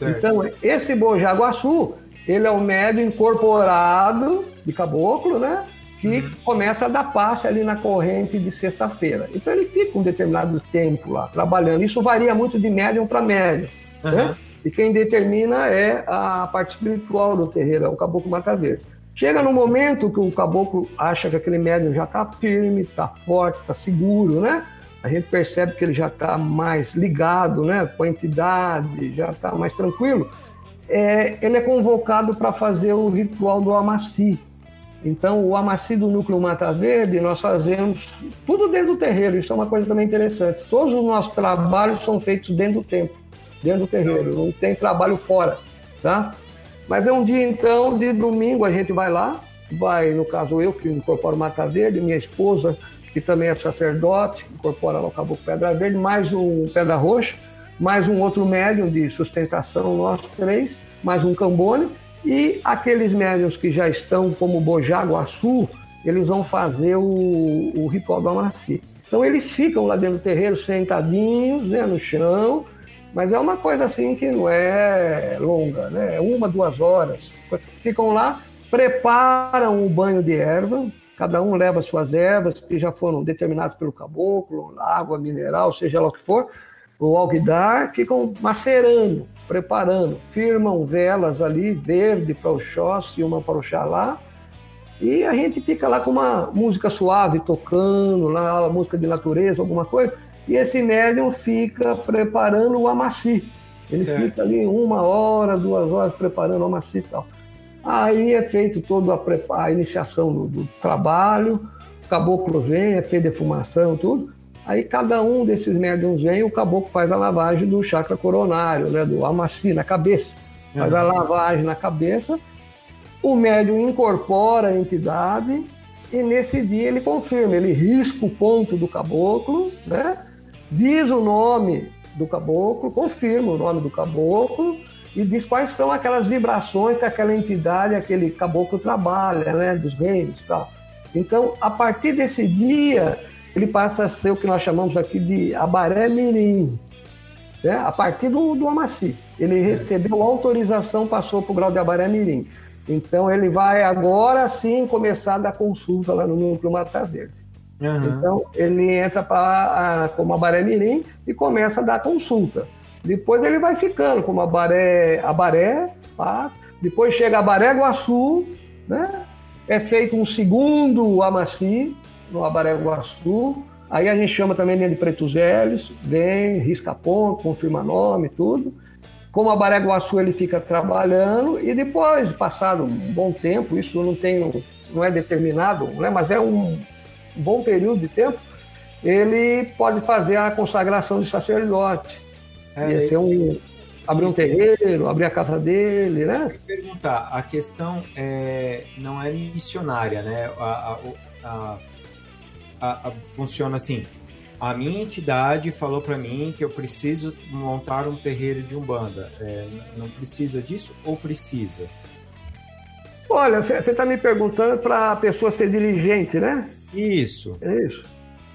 Certo. Então, esse bojá guaçu, ele é o médio incorporado de caboclo, né? Que uhum. começa a dar passe ali na corrente de sexta-feira. Então ele fica um determinado tempo lá trabalhando. Isso varia muito de médium para médium. Uhum. Né? E quem determina é a parte espiritual do terreiro, é o caboclo mata verde. Chega no momento que o caboclo acha que aquele médium já está firme, está forte, está seguro, né? A gente percebe que ele já está mais ligado, né, com a entidade, já está mais tranquilo. É, ele é convocado para fazer o ritual do Amaci, então, o amaci do núcleo Mata Verde, nós fazemos tudo dentro do terreiro. Isso é uma coisa também interessante. Todos os nossos trabalhos são feitos dentro do templo, dentro do terreiro. Não tem trabalho fora, tá? Mas é um dia, então, de domingo, a gente vai lá. Vai, no caso, eu que incorporo Mata Verde, minha esposa, que também é sacerdote, incorpora lá o Caboclo Pedra Verde, mais um Pedra Roxa, mais um outro médium de sustentação, nós três, mais um Cambone e aqueles médios que já estão como Bojaguaçu, eles vão fazer o, o ritual do Amaci. Então eles ficam lá dentro do terreiro sentadinhos, né, no chão, mas é uma coisa assim que não é longa, né? É uma, duas horas. Ficam lá, preparam o banho de erva, cada um leva suas ervas que já foram determinadas pelo caboclo, água mineral, seja lá o que for, o alguidar, ficam macerando preparando. Firmam velas ali, verde para o Xóssi e uma para o Xalá. E a gente fica lá com uma música suave tocando, lá, música de natureza, alguma coisa. E esse médium fica preparando o amaci. Ele certo. fica ali uma hora, duas horas preparando o amaci e tal. Aí é feito toda a, a iniciação do, do, trabalho, o caboclo vem, é feita defumação, tudo. Aí cada um desses médiums vem, o caboclo faz a lavagem do chakra coronário, né, do amaci na cabeça. Faz uhum. a lavagem na cabeça, o médium incorpora a entidade e nesse dia ele confirma, ele risca o ponto do caboclo, né? diz o nome do caboclo, confirma o nome do caboclo e diz quais são aquelas vibrações que aquela entidade, aquele caboclo trabalha, né? dos reinos e tal. Então, a partir desse dia, ele passa a ser o que nós chamamos aqui de abaré mirim, né? a partir do, do Amaci. Ele recebeu autorização, passou para o grau de abaré mirim. Então ele vai agora sim começar a dar consulta lá no Núcleo Mata Verde. Uhum. Então ele entra para como abaré mirim e começa a dar consulta. Depois ele vai ficando como abaré, abaré pá. depois chega abaré guaçu, né? é feito um segundo amaci, no Abaré Guaçu. Aí a gente chama também de Pretos Velhos, vem, risca ponto, confirma nome, tudo. Como Abaré Guaçu ele fica trabalhando e depois, passado um bom tempo, isso não tem, não é determinado, né, mas é um bom período de tempo, ele pode fazer a consagração de sacerdote. É, Ia ser um, abrir um terreiro, abrir a casa dele, né? perguntar, a questão é, não é missionária, né? A, a, a, a, funciona assim. A minha entidade falou para mim que eu preciso montar um terreiro de umbanda. É, não precisa disso ou precisa? Olha, você está me perguntando para a pessoa ser diligente, né? Isso. É isso.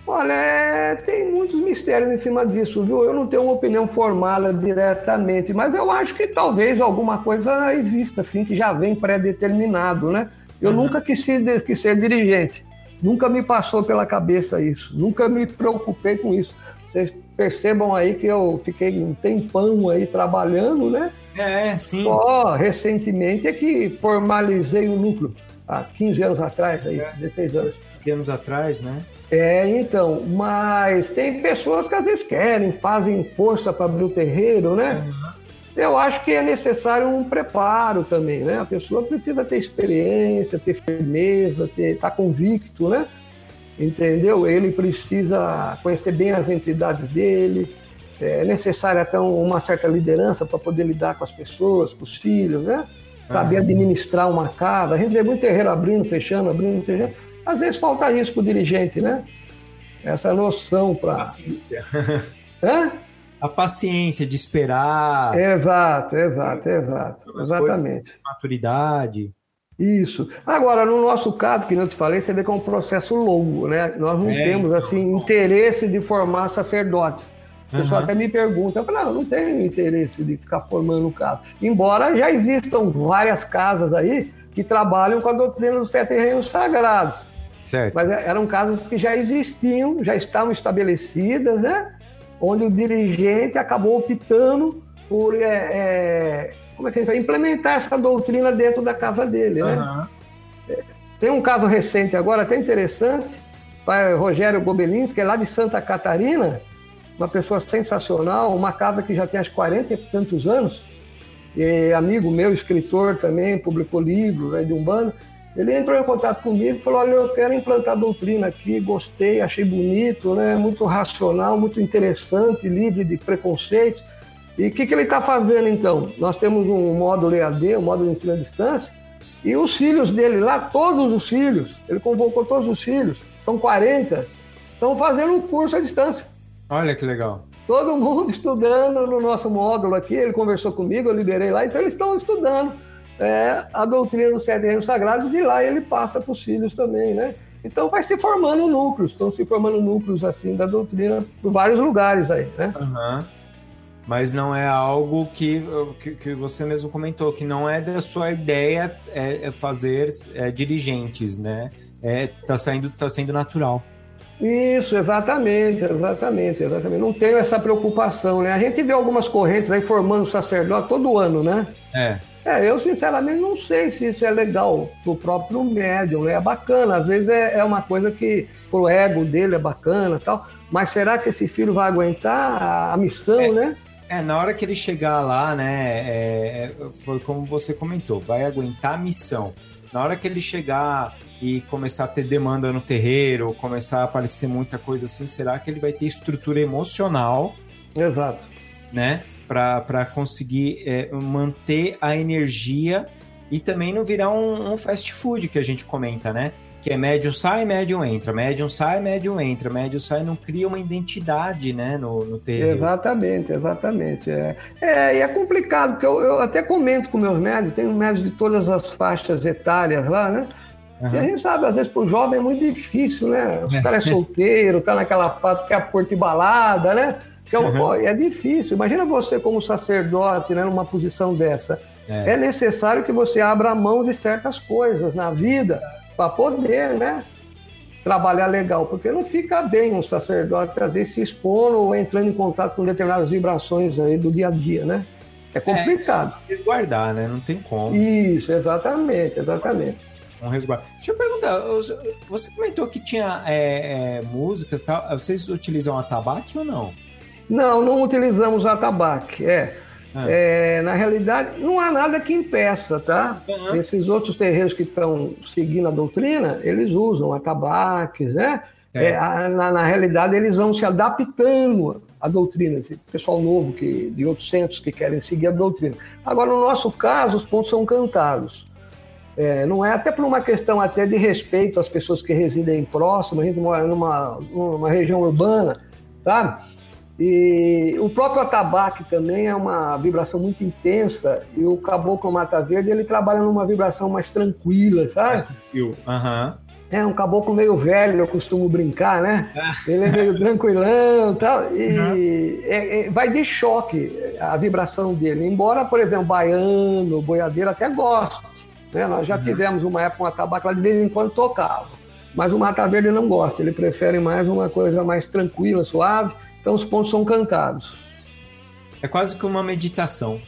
Olha, é, tem muitos mistérios em cima disso, viu? Eu não tenho uma opinião formada diretamente, mas eu acho que talvez alguma coisa exista, assim, que já vem pré-determinado, né? Eu Uhum. nunca quis ser, quis ser dirigente, nunca me passou pela cabeça isso, nunca me preocupei com isso. Vocês percebam aí que eu fiquei um tempão aí trabalhando, né? É, sim. Só recentemente é que formalizei o núcleo, há 15 anos atrás, aí, 16 anos. anos atrás, né? É, então, mas tem pessoas que às vezes querem, fazem força para abrir o terreiro, né? Eu acho que é necessário um preparo também, né? A pessoa precisa ter experiência, ter firmeza, ter, estar convicto, né? Entendeu? Ele precisa conhecer bem as entidades dele, é necessário até uma certa liderança para poder lidar com as pessoas, com os filhos, né? Saber administrar uma casa. A gente vê muito terreiro abrindo, fechando, abrindo, fechando. Às vezes falta isso para o dirigente, né? Essa noção para. Paciência. Hã? A paciência de esperar, Exato, exato, exato. Exatamente. maturidade. Isso. Agora, no nosso caso, que eu te falei, você vê que é um processo longo, né? Nós não É, temos, então. assim, interesse de formar sacerdotes. O pessoal Aham. até me pergunta, eu falo, não, não tenho interesse de ficar formando casa. Embora já existam várias casas aí que trabalham com a doutrina dos sete reinos sagrados. Certo. Mas é- eram casas que já existiam, já estavam estabelecidas, né? Onde o dirigente acabou optando por é, é, como é que a gente vai implementar essa doutrina dentro da casa dele, né? Aham. Tem um caso recente agora, até interessante, pai Rogério Gobelins, que é lá de Santa Catarina, uma pessoa sensacional, uma casa que já tem acho 40 e tantos anos, e amigo meu, escritor também, publicou livros né, de Umbanda. Ele entrou em contato comigo e falou: Olha, eu quero implantar a doutrina aqui, gostei, achei bonito, né, muito racional, muito interessante, livre de preconceitos. E o que, que ele está fazendo então? Nós temos um módulo EAD, um módulo de ensino à distância, e os filhos dele lá, todos os filhos, ele convocou todos os filhos, são 40, estão fazendo um curso à distância. Olha que legal. Todo mundo estudando no nosso módulo aqui, ele conversou comigo, eu liderei lá, então eles estão estudando é, a doutrina dos sete reinos sagrados e lá ele passa para os filhos também, né? Então vai se formando núcleos, estão se formando núcleos assim da doutrina por vários lugares aí, né? Aham. Mas não é algo que, que, que você mesmo comentou, que não é da sua ideia é, é fazer é, dirigentes, né? É, tá, saindo, tá sendo natural. Isso, exatamente, exatamente, exatamente. Não tenho essa preocupação, né? A gente vê algumas correntes aí formando sacerdote todo ano, né? É. É, eu sinceramente não sei se isso é legal pro próprio médium? É bacana, às vezes é, é uma coisa que pro ego dele é bacana tal, mas será que esse filho vai aguentar a, a missão, É. né? É, na hora que ele chegar lá, né? é, é, foi como você comentou, vai aguentar a missão. Na hora que ele chegar e começar a ter demanda no terreiro, começar a aparecer muita coisa assim, será que ele vai ter estrutura emocional, Exato. né? Para conseguir é, manter a energia e também não virar um, um fast food que a gente comenta, né? Que é médium sai, médium entra, médium sai, médium entra, médium sai, não cria uma identidade, né? No, no terreiro. Exatamente, exatamente. É, é, e é complicado, porque eu, eu até comento com meus médicos, tenho médicos de todas as faixas etárias lá, né? E a gente sabe, às vezes, para o jovem é muito difícil, né? Os caras é solteiro, tá naquela fase que é a porta e balada, né? Que é, é difícil. Imagina você como sacerdote, né, numa posição dessa. É. É. necessário que você abra mão de certas coisas na vida para poder, né? Trabalhar legal, porque não fica bem um sacerdote às vezes se expondo ou entrando em contato com determinadas vibrações aí do dia a dia, né? É complicado. Resguardar, né? Não tem como. Isso, exatamente, exatamente. Um resguardo. Deixa eu perguntar, você comentou que tinha é, é, músicas tal. Vocês utilizam atabaque ou não? Não, não utilizamos atabaque. É. Ah. É, na realidade, não há nada que impeça, tá? Uhum. Esses outros terreiros que estão seguindo a doutrina, eles usam atabaques, né? É. É, a- na, na realidade, eles vão se adaptando à doutrina. Esse pessoal novo que, de outros centros que querem seguir a doutrina. Agora, no nosso caso, os pontos são cantados. É, não é até por uma questão até de respeito às pessoas que residem próximo, a gente mora numa, numa região urbana, sabe? E o próprio atabaque também é uma vibração muito intensa e o caboclo mata verde ele trabalha numa vibração mais tranquila, sabe? Aham. É um caboclo meio velho, eu costumo brincar, né? Ele é meio tranquilão e tal. E é- é- vai de choque a vibração dele. Embora, por exemplo, baiano, boiadeiro até goste. Né? Nós já tivemos uma época um atabaque lá de vez em quando tocava. Mas o Mata Verde não gosta, ele prefere mais uma coisa mais tranquila, suave. Então os pontos são cantados. É quase que uma meditação.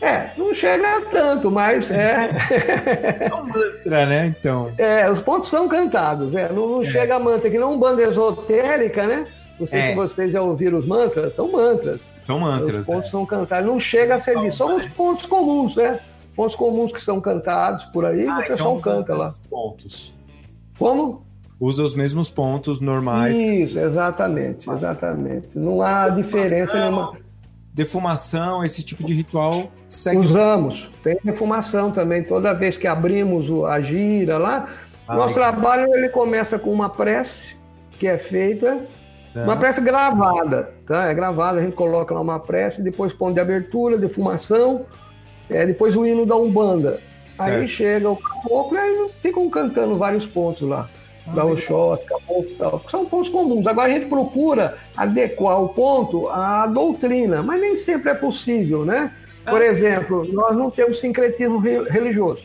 É, não chega tanto, mas é. É um mantra, né? Então. É, os pontos são cantados, é, não, não chega a mantra, que não um banda esotérica, né? Não sei É. se vocês já ouviram os mantras, são mantras. São os mantras. pontos né? são cantados, não chega a ser isso. São os pontos comuns, né? Pontos comuns que são cantados por aí, Ah, o pessoal então canta lá. os Pontos. Como? Usa os mesmos pontos normais. Isso, exatamente, exatamente. Não há diferença nenhuma. Defumação, esse tipo de ritual segue. Usamos, tem defumação também. Toda vez que abrimos a gira lá, Ah, nosso legal. trabalho ele começa com uma prece que é feita, Tá. uma prece gravada, tá? É gravada, a gente coloca lá uma prece, depois ponto de abertura, defumação, é, depois o hino da Umbanda. Aí Certo. chega o caboclo e aí ficam cantando vários pontos lá. Da Oxóssi, caboclo e tal. que São pontos comuns. Agora a gente procura adequar o ponto à doutrina, mas nem sempre é possível, né? Por Ah, sim. exemplo, nós não temos sincretismo re- religioso.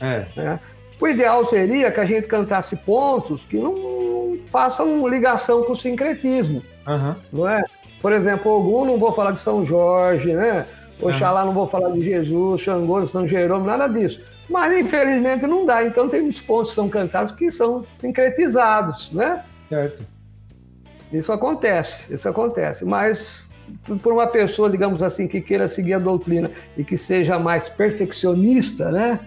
É. né? O ideal seria que a gente cantasse pontos que não façam ligação com o sincretismo, Aham. não é? Por exemplo, Ogum não vou falar de São Jorge, né? Oxalá não vou falar de Jesus, Xangô, São Jerônimo, nada disso. Mas infelizmente não dá. Então tem muitos pontos que são cantados que são sincretizados, né? Certo. Isso acontece, isso acontece. Mas por uma pessoa, digamos assim, que queira seguir a doutrina e que seja mais perfeccionista, né?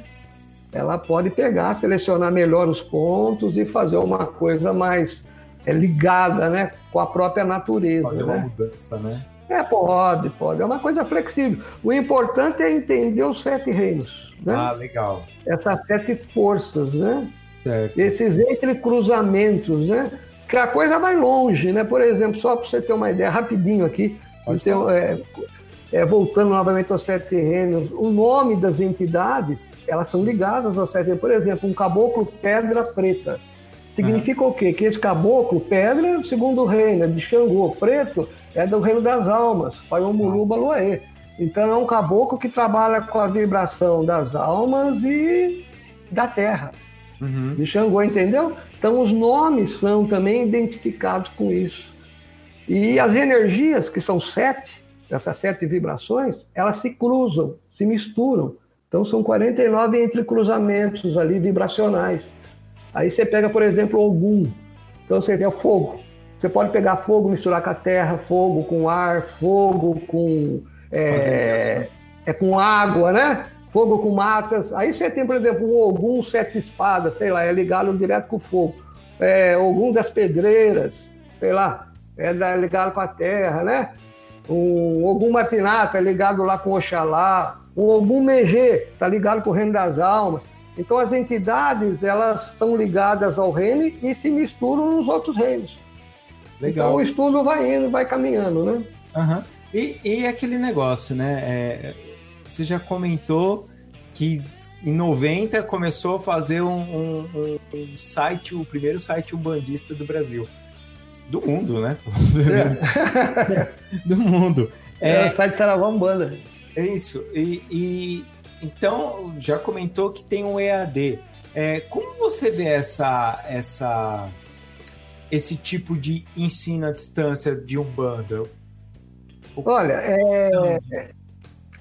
Ela pode pegar, selecionar melhor os pontos e fazer uma coisa mais é, ligada, né, com a própria natureza, Fazer uma né? mudança, né? É, pode, pode. É uma coisa flexível. O importante é entender os sete reinos, né? Ah, legal. Essas sete forças, né? Certo. esses entrecruzamentos, né? Que a coisa vai longe, né? Por exemplo, só para você ter uma ideia, rapidinho aqui, então, é, é, voltando novamente aos sete reinos, o nome das entidades, elas são ligadas aos sete reinos. Por exemplo, um caboclo pedra preta. Significa o quê? Que esse caboclo, pedra, é o segundo reino, é de Xangô. Preto é do reino das almas, Paiomuluba Luaê. Então é um caboclo que trabalha com a vibração das almas e da terra Uhum. de Xangô, entendeu? Então os nomes são também identificados com isso. E as energias, que são sete, essas sete vibrações, elas se cruzam, se misturam. Então são 49 entrecruzamentos ali vibracionais. Aí você pega, por exemplo, Ogum. Então você tem o fogo. Você pode pegar fogo, misturar com a terra, fogo com ar, fogo com, é, é com água, né? Fogo com matas. Aí você tem, por exemplo, um Ogum sete espadas, sei lá, é ligado direto com o fogo. É, Ogum das pedreiras, sei lá, é ligado com a terra, né? Um Ogum Matinata é ligado lá com Oxalá. Um Ogum Megê está ligado com o reino das almas. Então as entidades, elas são ligadas ao reino e se misturam nos outros reinos. Então Legal. o estudo vai indo, vai caminhando, né? Aham. E, e aquele negócio, né? é, você já comentou que em 90 começou a fazer um, um- um- site, o primeiro site umbandista do Brasil. Do mundo, né? do mundo. É, É, o site Saravá Umbanda. é isso. E, e- então já comentou que tem um EAD. É, como você vê essa, essa, esse tipo de ensino à distância de umbanda? Olha, é,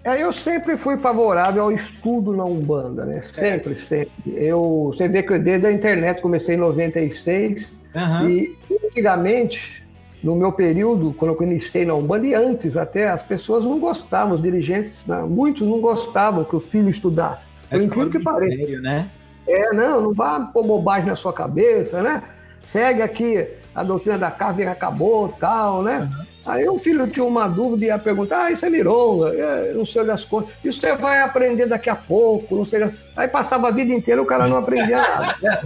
é, eu sempre fui favorável ao estudo na Umbanda, né? Sempre, sempre. Eu, você vê que eu desde a internet comecei em 96 Aham. e antigamente, no meu período, quando eu iniciei na Umbanda e antes até, as pessoas não gostavam, os dirigentes, muitos não gostavam que o filho estudasse. Por Aí incrível que pareça. né? É, não, não vá pôr bobagem na sua cabeça, né? Segue aqui a doutrina da casa e acabou, tal, né? Aí o filho tinha uma dúvida e ia perguntar, ah, isso é mironga, é, não sei das contas. Isso você vai aprender daqui a pouco, não sei. Aí passava a vida inteira o cara não aprendia nada. né?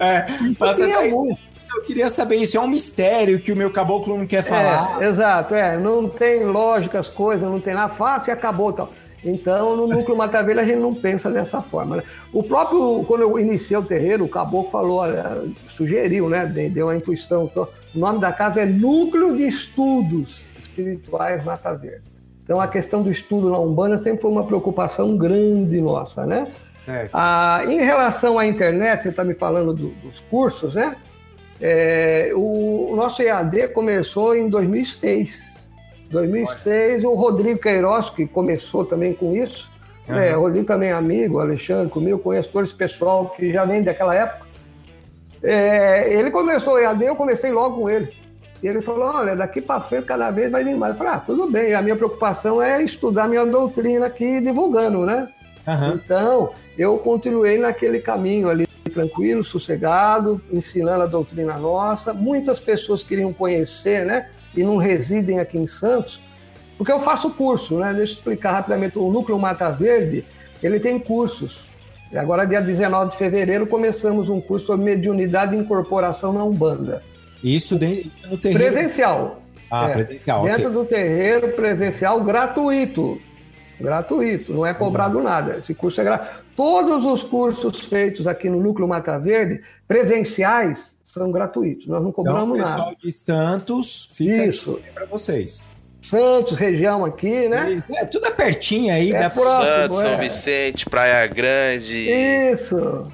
É, passa Tinha dez- muito. Eu queria saber isso. É um mistério que o meu caboclo não quer falar. É, exato, é. Não tem lógica as coisas, não tem nada fácil e acabou tal. Então, no núcleo Mata Verde, a gente não pensa dessa forma. Né? O próprio, quando eu iniciei o terreiro, o caboclo falou, olha, sugeriu, né? Deu a intuição. Então, o nome da casa é Núcleo de Estudos Espirituais Mata Verde. Então, a questão do estudo na Umbanda sempre foi uma preocupação grande nossa, né? É. Ah, em relação à internet, você está me falando do- dos cursos, né? É, o, o nosso EAD começou em 2006. 2006, o Rodrigo Queiroz, que começou também com isso, né? o Rodrigo também é amigo, o Alexandre comigo, conheço todo esse pessoal que já vem daquela época. É, ele começou EAD, eu comecei logo com ele. E ele falou: olha, daqui para frente cada vez vai vir mais. Eu falei: ah, tudo bem, a minha preocupação é estudar minha doutrina aqui, divulgando, né? Aham. Então, eu continuei naquele caminho ali, tranquilo, sossegado, ensinando a doutrina nossa. Muitas pessoas queriam conhecer, né? E não residem aqui em Santos, porque eu faço curso, né? Deixa eu explicar rapidamente. O Núcleo Mata Verde, ele tem cursos. E agora, dia 19 de fevereiro, começamos um curso sobre mediunidade e incorporação na Umbanda. Isso dentro no terreiro. Presencial. Ah, É, presencial. Dentro ok. do terreiro presencial gratuito. Gratuito, não é cobrado nada. Esse curso é gratuito. Todos os cursos feitos aqui no Núcleo Mata Verde, presenciais, são gratuitos. Nós não Então, o cobramos pessoal nada. de Santos fica Isso. para vocês. Santos, região aqui, né? É, tudo é pertinho aí. É próximo, Santos, São é. Vicente, Praia Grande, Isso.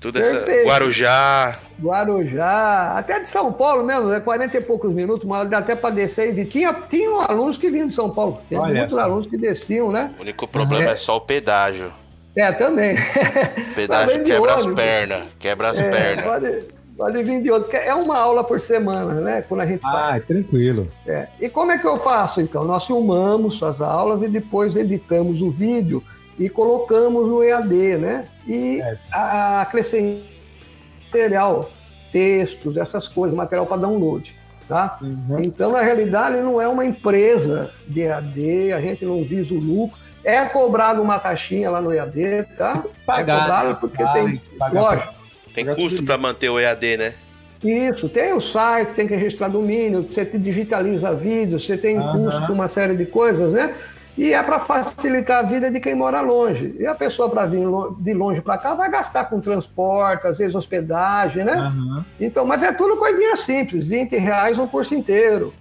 tudo essa. Perfeito. Guarujá. Guarujá, até de São Paulo mesmo, é 40 e poucos minutos, mas dá até para descer e vir. Tinha, tinham alunos que vinham de São Paulo. Tem Olha muitos só. alunos que desciam, né? O único problema é, só o pedágio. É, também. O pedágio quebra as pernas. Quebra as É, pernas. pode, pode vir de outro. É uma aula por semana, né? Quando a gente Ah, faz. é tranquilo. É. E como é que eu faço, então? Nós filmamos as aulas e depois editamos o vídeo e colocamos no EAD, né? E É. acrescentamos material, textos, essas coisas, material para download, tá? Uhum. Então, na realidade, não é uma empresa de EAD, a gente não visa o lucro. É cobrado uma taxinha lá no EAD, tá? Pagar, é cobrado né? porque Pagar, tem, pagar lógico, Tem custo para manter o EAD, né? isso, tem o site, tem que registrar domínio, você digitaliza vídeo, você tem Aham. custo uma série de coisas, né? E é para facilitar a vida de quem mora longe. E a pessoa para vir de longe para cá vai gastar com transporte, às vezes hospedagem, né? Aham. Então, mas é tudo coisinha simples, 20 reais um curso inteiro.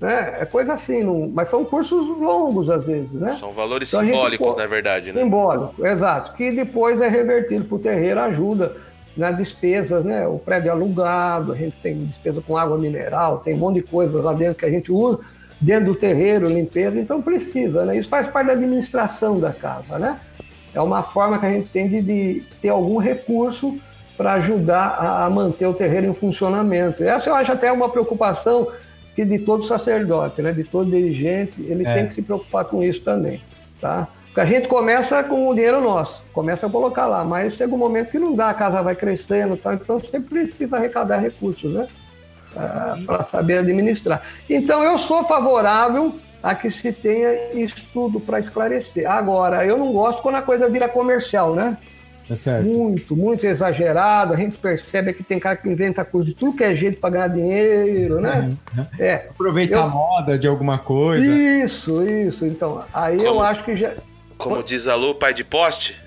Né? É coisa assim, não- mas são cursos longos às vezes, né? São valores Então a gente simbólicos, pô- na verdade, né? Simbólico, exato. Que depois é revertido para o terreiro, ajuda nas despesas, né? O prédio alugado, a gente tem despesa com água mineral, tem um monte de coisas lá dentro que a gente usa, dentro do terreiro, limpeza, então precisa, né? Isso faz parte da administração da casa, né? É uma forma que a gente tem de, de ter algum recurso para ajudar a, a manter o terreiro em funcionamento. Essa eu acho até uma preocupação que de todo sacerdote, né? De todo dirigente, ele É. tem que se preocupar com isso também, tá? Porque a gente começa com o dinheiro nosso, começa a colocar lá, mas chega um momento que não dá, a casa vai crescendo, tá? então você precisa arrecadar recursos, né? Para saber administrar. Então eu sou favorável a que se tenha estudo para esclarecer. Agora, eu não gosto quando a coisa vira comercial, né? Tá certo. Muito, muito exagerado. A gente percebe que tem cara que inventa coisa de tudo que é jeito para ganhar dinheiro, né? É. Aproveitar Eu- a moda de alguma coisa. Isso, isso. Então, aí eu Como? acho que já. Como diz a Lu, pai de poste?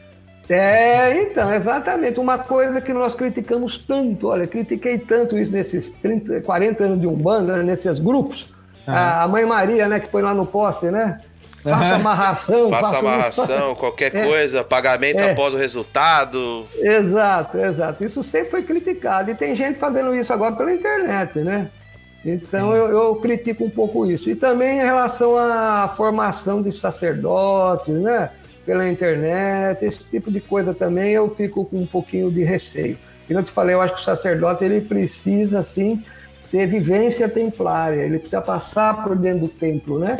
É, então, exatamente. Uma coisa que nós criticamos tanto, olha, critiquei tanto isso nesses 30, 40 anos de Umbanda, né, nesses grupos. A Mãe Maria, né, que põe lá no poste, né? Faça amarração. Faça amarração, qualquer É. coisa, pagamento É. após o resultado. Exato, exato. Isso sempre foi criticado. E tem gente fazendo isso agora pela internet, né? Então eu, eu critico um pouco isso. E também em relação à formação de sacerdotes, né? Pela internet, esse tipo de coisa também eu fico com um pouquinho de receio. E eu te falei, eu acho que o sacerdote ele precisa, assim, ter vivência templária, ele precisa passar por dentro do templo, né?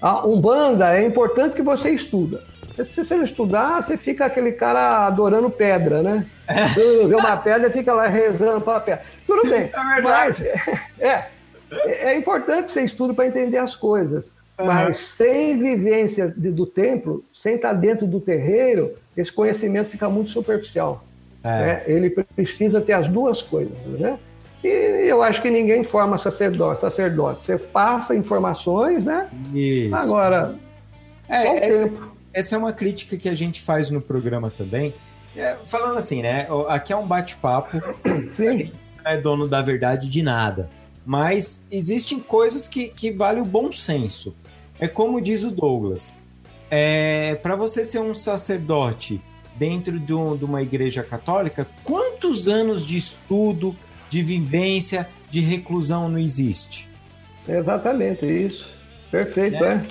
A Umbanda é importante que você estuda. Se você não estudar, você fica aquele cara adorando pedra, né? Vê uma pedra e fica lá rezando para a pedra. Tudo bem. É verdade. Mas, é, é importante que você estude para entender as coisas. Mas sem vivência de- do templo, sem estar dentro do terreiro, esse conhecimento fica muito superficial. É. né? Ele precisa ter as duas coisas, né? E eu acho que ninguém forma sacerdote. sacerdote. Você passa informações, né? Isso. Agora, É, essa, tempo. essa é uma crítica que a gente faz no programa também. É, falando assim, né? Aqui é um bate-papo, Sim, não é dono da verdade de nada. Mas existem coisas que, que vale o bom senso. É como diz o Douglas. É, para você ser um sacerdote dentro de, um- de uma igreja católica, quantos anos de estudo, de vivência, de reclusão não existe? exatamente isso. Perfeito, é.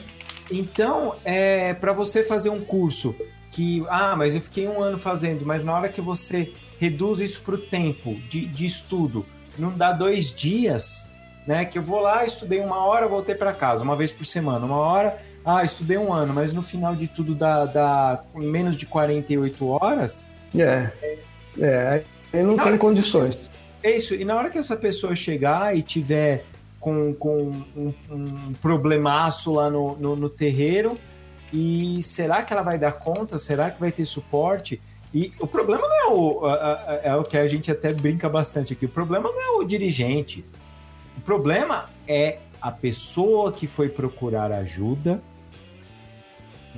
Então, é para você fazer um curso que, ah, mas eu fiquei um ano fazendo, mas na hora que você reduz isso para o tempo de, de estudo, não dá dois dias, né? Que eu vou lá, estudei uma hora, voltei para casa, uma vez por semana, uma hora, ah, estudei um ano, mas no final de tudo dá, dá menos de 48 horas. É, é, aí não tem condições. É isso, e na hora que essa pessoa chegar e tiver com, com um, um problemaço lá no, no, no terreiro, e será que ela vai dar conta? Será que vai ter suporte? E o problema não é o, a- a- é o que a gente até brinca bastante aqui, o problema não é o dirigente, o problema é a pessoa que foi procurar ajuda,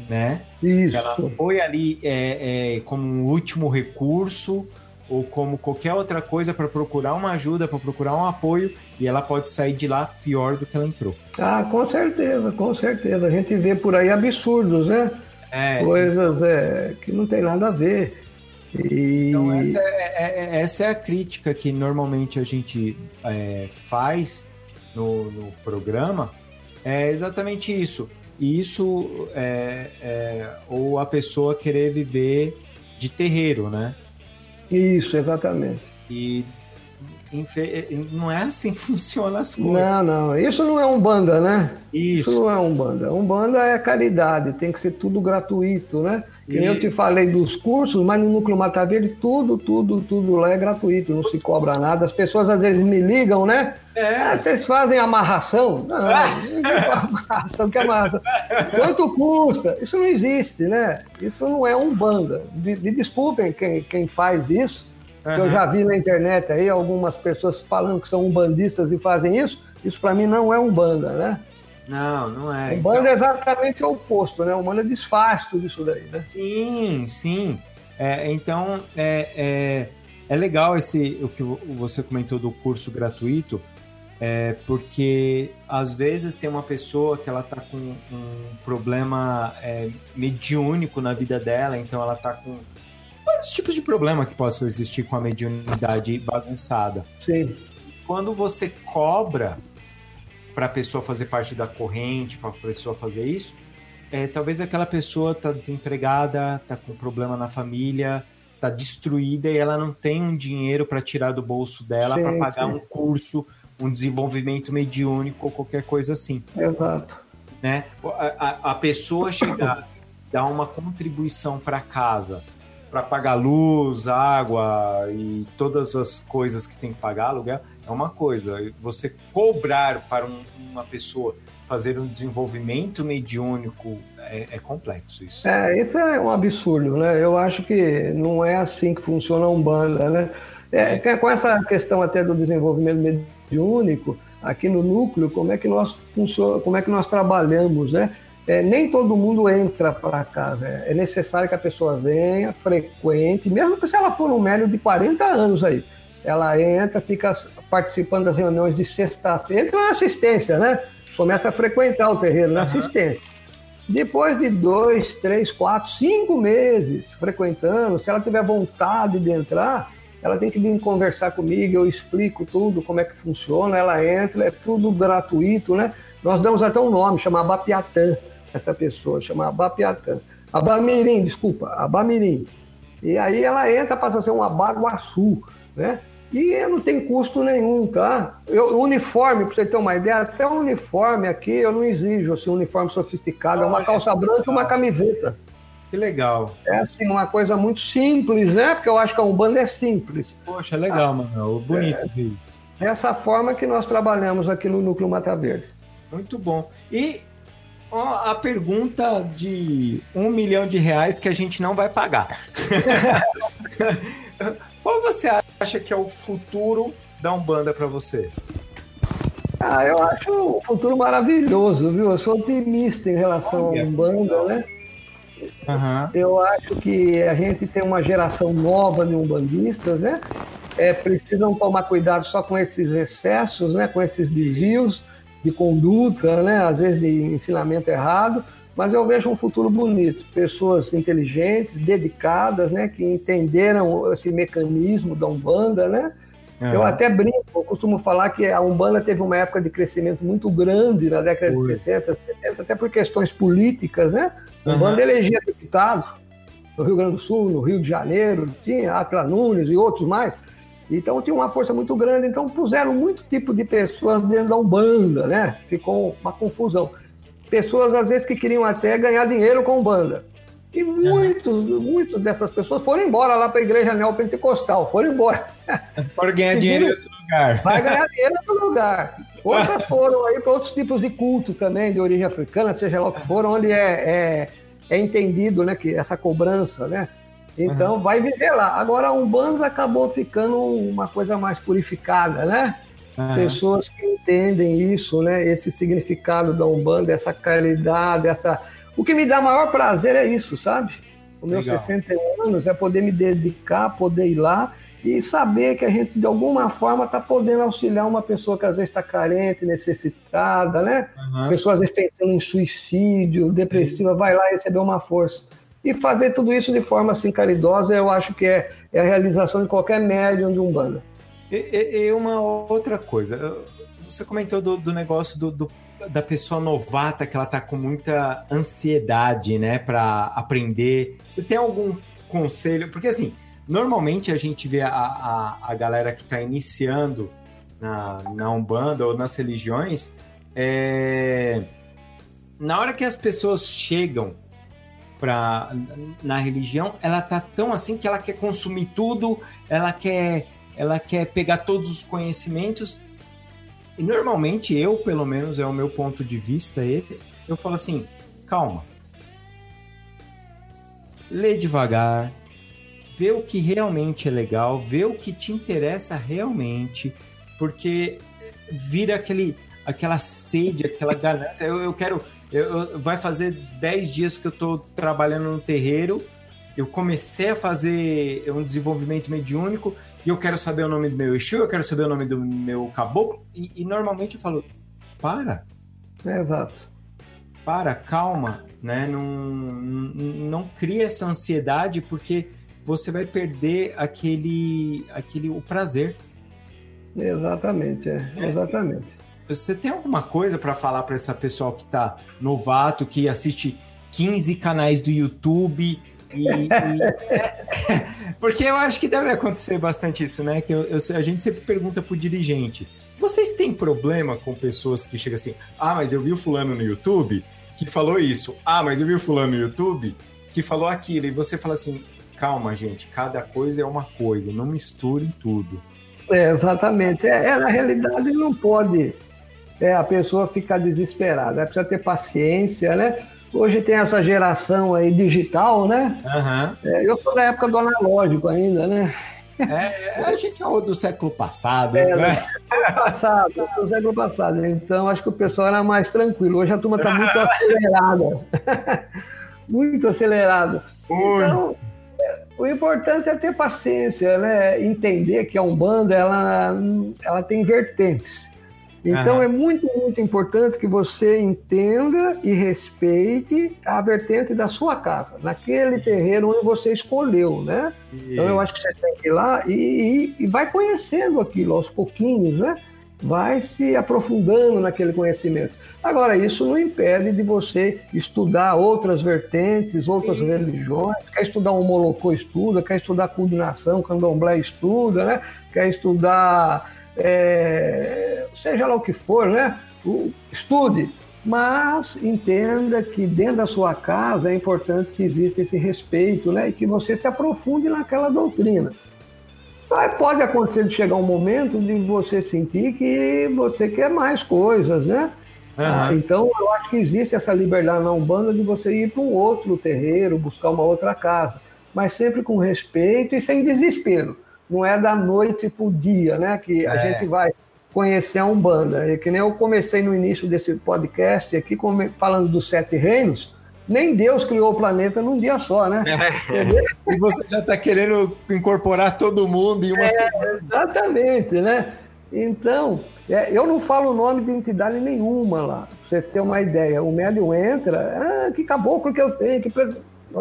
né? Isso. Ela foi ali é, é, como um último recurso ou como qualquer outra coisa para procurar uma ajuda, para procurar um apoio, e ela pode sair de lá pior do que ela entrou. Ah, com certeza, com certeza. A gente vê por aí absurdos, né? É, Coisas é, que não tem nada a ver. E... então essa é, é- é- essa é a crítica que normalmente a gente é, faz no, no programa, é exatamente isso. E isso é, é ou a pessoa querer viver de terreiro, né? Isso, exatamente. E não é assim que funcionam as coisas. Não, não. Isso não é um banda, né? Isso Isso. não é um banda. Um banda é caridade, tem que ser tudo gratuito, né? E- eu te falei dos cursos, mas no Núcleo Mata Verde tudo, tudo, tudo lá é gratuito, não se cobra nada. As pessoas às vezes me ligam, né? Ah, É, vocês fazem amarração? Não, não amarração, que amarração? Quanto custa? Isso não existe, né? Isso não é um banda. Me, me desculpem quem, quem faz isso, que eu já vi na internet aí algumas pessoas falando que são umbandistas e fazem isso. Isso para mim não é um banda, né? Não, não é. Um banda é exatamente o oposto, né? Um banda desfaz tudo isso daí, né? Sim, sim. É, então é, é, é legal esse o que você comentou do curso gratuito, é, porque às vezes tem uma pessoa que ela tá com um problema é, mediúnico na vida dela, então ela tá com vários tipos de problema que possam existir com a mediunidade bagunçada. Sim. quando você cobra para a pessoa fazer parte da corrente, para a pessoa fazer isso, é, talvez aquela pessoa tá desempregada, tá com problema na família, tá destruída e ela não tem um dinheiro para tirar do bolso dela para pagar um curso, um desenvolvimento mediúnico ou qualquer coisa assim Exato. né? A, a- a pessoa chegar, dar uma contribuição para casa, para pagar luz, água e todas as coisas que tem que pagar, aluguel, é uma coisa. Você cobrar para um- uma pessoa fazer um desenvolvimento mediúnico é, é complexo isso. É, isso é um absurdo, né? Eu acho que não é assim que funciona a Umbanda, né? É, que- Com essa questão até do desenvolvimento mediúnico, aqui no núcleo, como é que nós funciona, como é que nós trabalhamos, né? É, nem todo mundo entra para cá, né? É necessário que a pessoa venha, frequente, mesmo que se ela for um médio de 40 anos aí. Ela entra, fica participando das reuniões de sexta-feira, entra na assistência, né? Começa a frequentar o terreiro na assistência. Depois de dois, três, quatro, cinco meses frequentando, se ela tiver vontade de entrar, ela tem que vir conversar comigo, eu explico tudo, como é que funciona, ela entra, é tudo gratuito, né? Nós damos até um nome, chama Abapiatã, essa pessoa, chama Abapiatã. Abamirim, desculpa, Abamirim. E aí ela entra, passa a ser um Abaguaçu, né? E não tem custo nenhum, tá? Eu, uniforme, para você ter uma ideia, até o uniforme aqui eu não exijo, assim, um uniforme sofisticado, é uma calça branca e uma camiseta. Que legal. É assim, uma coisa muito simples, né? Porque eu acho que a Umbanda é simples. Poxa, legal, Manuel. Bonito isso. Essa forma que nós trabalhamos aqui no Núcleo Mata Verde. Muito bom. E ó, a pergunta de um milhão de reais que a gente não vai pagar. Qual você acha que é o futuro da Umbanda para você? Ah, eu acho um futuro maravilhoso, viu? Eu sou otimista em relação Olha, à Umbanda, né? Aham. Eu acho que a gente tem uma geração nova de umbandistas, né? É, precisam tomar cuidado só com esses excessos, né? Com esses desvios de conduta, né? Às vezes de ensinamento errado, mas eu vejo um futuro bonito. Pessoas inteligentes, dedicadas, né? Que entenderam esse mecanismo da Umbanda, né? Eu Aham. até brinco, eu costumo falar que a Umbanda teve uma época de crescimento muito grande na década Foi. de 60, 70, até por questões políticas, né? A. Umbanda elegia deputado no Rio Grande do Sul, no Rio de Janeiro, tinha Atla Nunes e outros mais. Então tinha uma força muito grande, então puseram muito tipo de pessoas dentro da Umbanda, né? Ficou uma confusão. Pessoas, às vezes, que queriam até ganhar dinheiro com Umbanda. E muitos, muitos dessas pessoas foram embora lá para a igreja neopentecostal, foram embora. Pode ganhar dinheiro em outro lugar. Vai ganhar dinheiro em outro lugar. Outras foram aí para outros tipos de culto também, de origem africana, seja lá o que for, onde é, é, é entendido né, que essa cobrança, né? Então vai viver lá. Agora a Umbanda acabou ficando uma coisa mais purificada, né? Aham. Pessoas que entendem isso, né? Esse significado da Umbanda, essa caridade, essa. O que me dá maior prazer é isso, sabe? Os meus Legal. 61 anos é poder me dedicar, poder ir lá e saber que a gente, de alguma forma, está podendo auxiliar uma pessoa que às vezes está carente, necessitada, né? Aham. Pessoa às vezes pensando em suicídio, depressiva, vai lá receber uma força. E fazer tudo isso de forma assim caridosa, eu acho que é, é a realização de qualquer médium de Umbanda. E, e- uma outra coisa, você comentou do, do negócio do, do- da pessoa novata que ela tá com muita ansiedade, né, para aprender. Você tem algum conselho? Porque assim, normalmente a gente vê a, a, a galera que tá iniciando na, na Umbanda ou nas religiões, é, na hora que as pessoas chegam pra, na religião, ela tá tão assim que ela quer consumir tudo, ela quer ela quer pegar todos os conhecimentos. E normalmente eu, pelo menos, é o meu ponto de vista esse, eu falo assim, calma. Lê devagar, vê o que realmente é legal, vê o que te interessa realmente, porque vira aquele aquela sede, aquela ganância. Eu, eu quero eu, eu- vai fazer 10 dias que eu tô trabalhando no terreiro. Eu comecei a fazer um desenvolvimento mediúnico e eu quero saber o nome do meu Exu, eu quero saber o nome do meu caboclo. E, e normalmente eu falo, para, É, exato. para, calma, né? Não, não, não cria essa ansiedade porque você vai perder aquele, aquele o prazer. Exatamente, é, exatamente. Você tem alguma coisa para falar para essa pessoa que tá novato, que assiste 15 canais do YouTube porque eu acho que deve acontecer bastante isso, né? Que eu- eu- a gente sempre pergunta pro dirigente: vocês têm problema com pessoas que chegam assim? Ah, mas eu vi o fulano no YouTube que falou isso. Ah, mas eu vi o fulano no YouTube que falou aquilo. E você fala assim: calma, gente, cada coisa é uma coisa, não misturem tudo. É, exatamente. É, é, na realidade, não pode é, a pessoa ficar desesperada. É, precisa ter paciência, né? Hoje tem essa geração aí digital, né? Aham. É, eu sou da época do analógico ainda, né? É, a gente é o do século passado, É, né? Passado, do século passado. Então, acho que o pessoal era mais tranquilo. Hoje a turma está muito acelerada. muito acelerada. Então, é, o importante é ter paciência, né? Entender que a Umbanda ela, ela tem vertentes. Então Aham. é muito, muito importante que você entenda e respeite a vertente da sua casa, naquele terreno onde você escolheu, né? Então eu acho que você tem que ir lá e, e- e vai conhecendo aquilo aos pouquinhos, né? Vai se aprofundando naquele conhecimento. Agora, isso não impede de você estudar outras vertentes, outras religiões. Quer estudar um molocô, estuda. Quer estudar coordenação, candomblé, estuda, né? Quer estudar, é, seja lá o que for, né? Estude. Mas entenda que dentro da sua casa é importante que exista esse respeito, né? E que você se aprofunde naquela doutrina. Mas pode acontecer de chegar um momento de você sentir que você quer mais coisas, né? Ah, então, eu acho que existe essa liberdade na Umbanda de você ir para um outro terreiro, buscar uma outra casa, mas sempre com respeito e sem desespero. Não é da noite para o dia, né? Que a É. gente vai conhecer a Umbanda. É que nem eu comecei no início desse podcast aqui falando dos sete reinos. Nem Deus criou o planeta num dia só, né? E você já está querendo incorporar todo mundo em uma semana. Exatamente, né? Então, é, eu não falo o nome de entidade nenhuma lá, pra você ter uma ideia. O médium entra, ah, que caboclo que eu tenho, que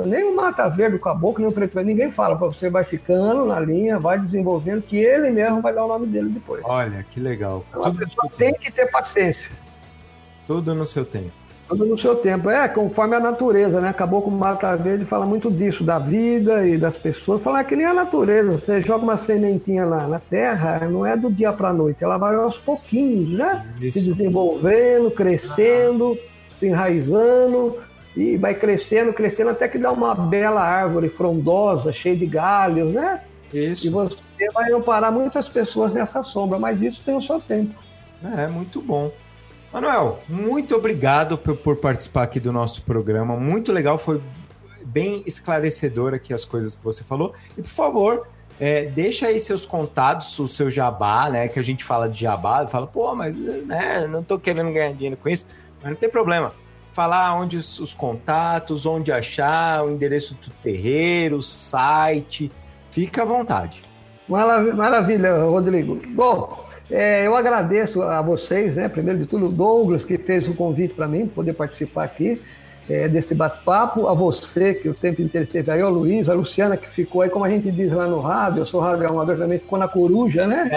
nem o Mata Verde, o caboclo, nem o preto, velho, ninguém fala. Você vai ficando na linha, vai desenvolvendo, que ele mesmo vai dar o nome dele depois. Olha, que legal. Então, a Tudo no pessoa tem tempo. que ter paciência. Tudo no seu tempo. Tudo no seu tempo. É, conforme a natureza, né? Acabou com o Mata Verde fala muito disso, da vida e das pessoas. Fala que nem a natureza. Você joga uma sementinha na, na terra, não é do dia para a noite. Ela vai aos pouquinhos, né? Isso. Se desenvolvendo, crescendo, se enraizando. E vai crescendo, crescendo, até que dá uma bela árvore frondosa, cheia de galhos, né? E Isso. você vai amparar muitas pessoas nessa sombra, mas isso tem o seu tempo. É, muito bom. Manuel, muito obrigado por, por participar aqui do nosso programa. Muito legal, foi bem esclarecedor aqui as coisas que você falou. E por favor, é, deixa aí seus contatos, o seu jabá, né? Que a gente fala de jabá, fala, pô, mas né, não tô querendo ganhar dinheiro com isso, mas não tem problema. Falar onde os, os contatos, onde achar, o endereço do terreiro, o site. Fica à vontade. Maravilha, maravilha, Rodrigo. Bom, é, eu agradeço a vocês, né? Primeiro de tudo, o Douglas, que fez o convite para mim poder participar aqui é, desse bate-papo. A você, que o tempo inteiro esteve aí, ao Luiz, a Luciana, que ficou aí, como a gente diz lá no rádio, eu sou rádio amador também, ficou na coruja, né?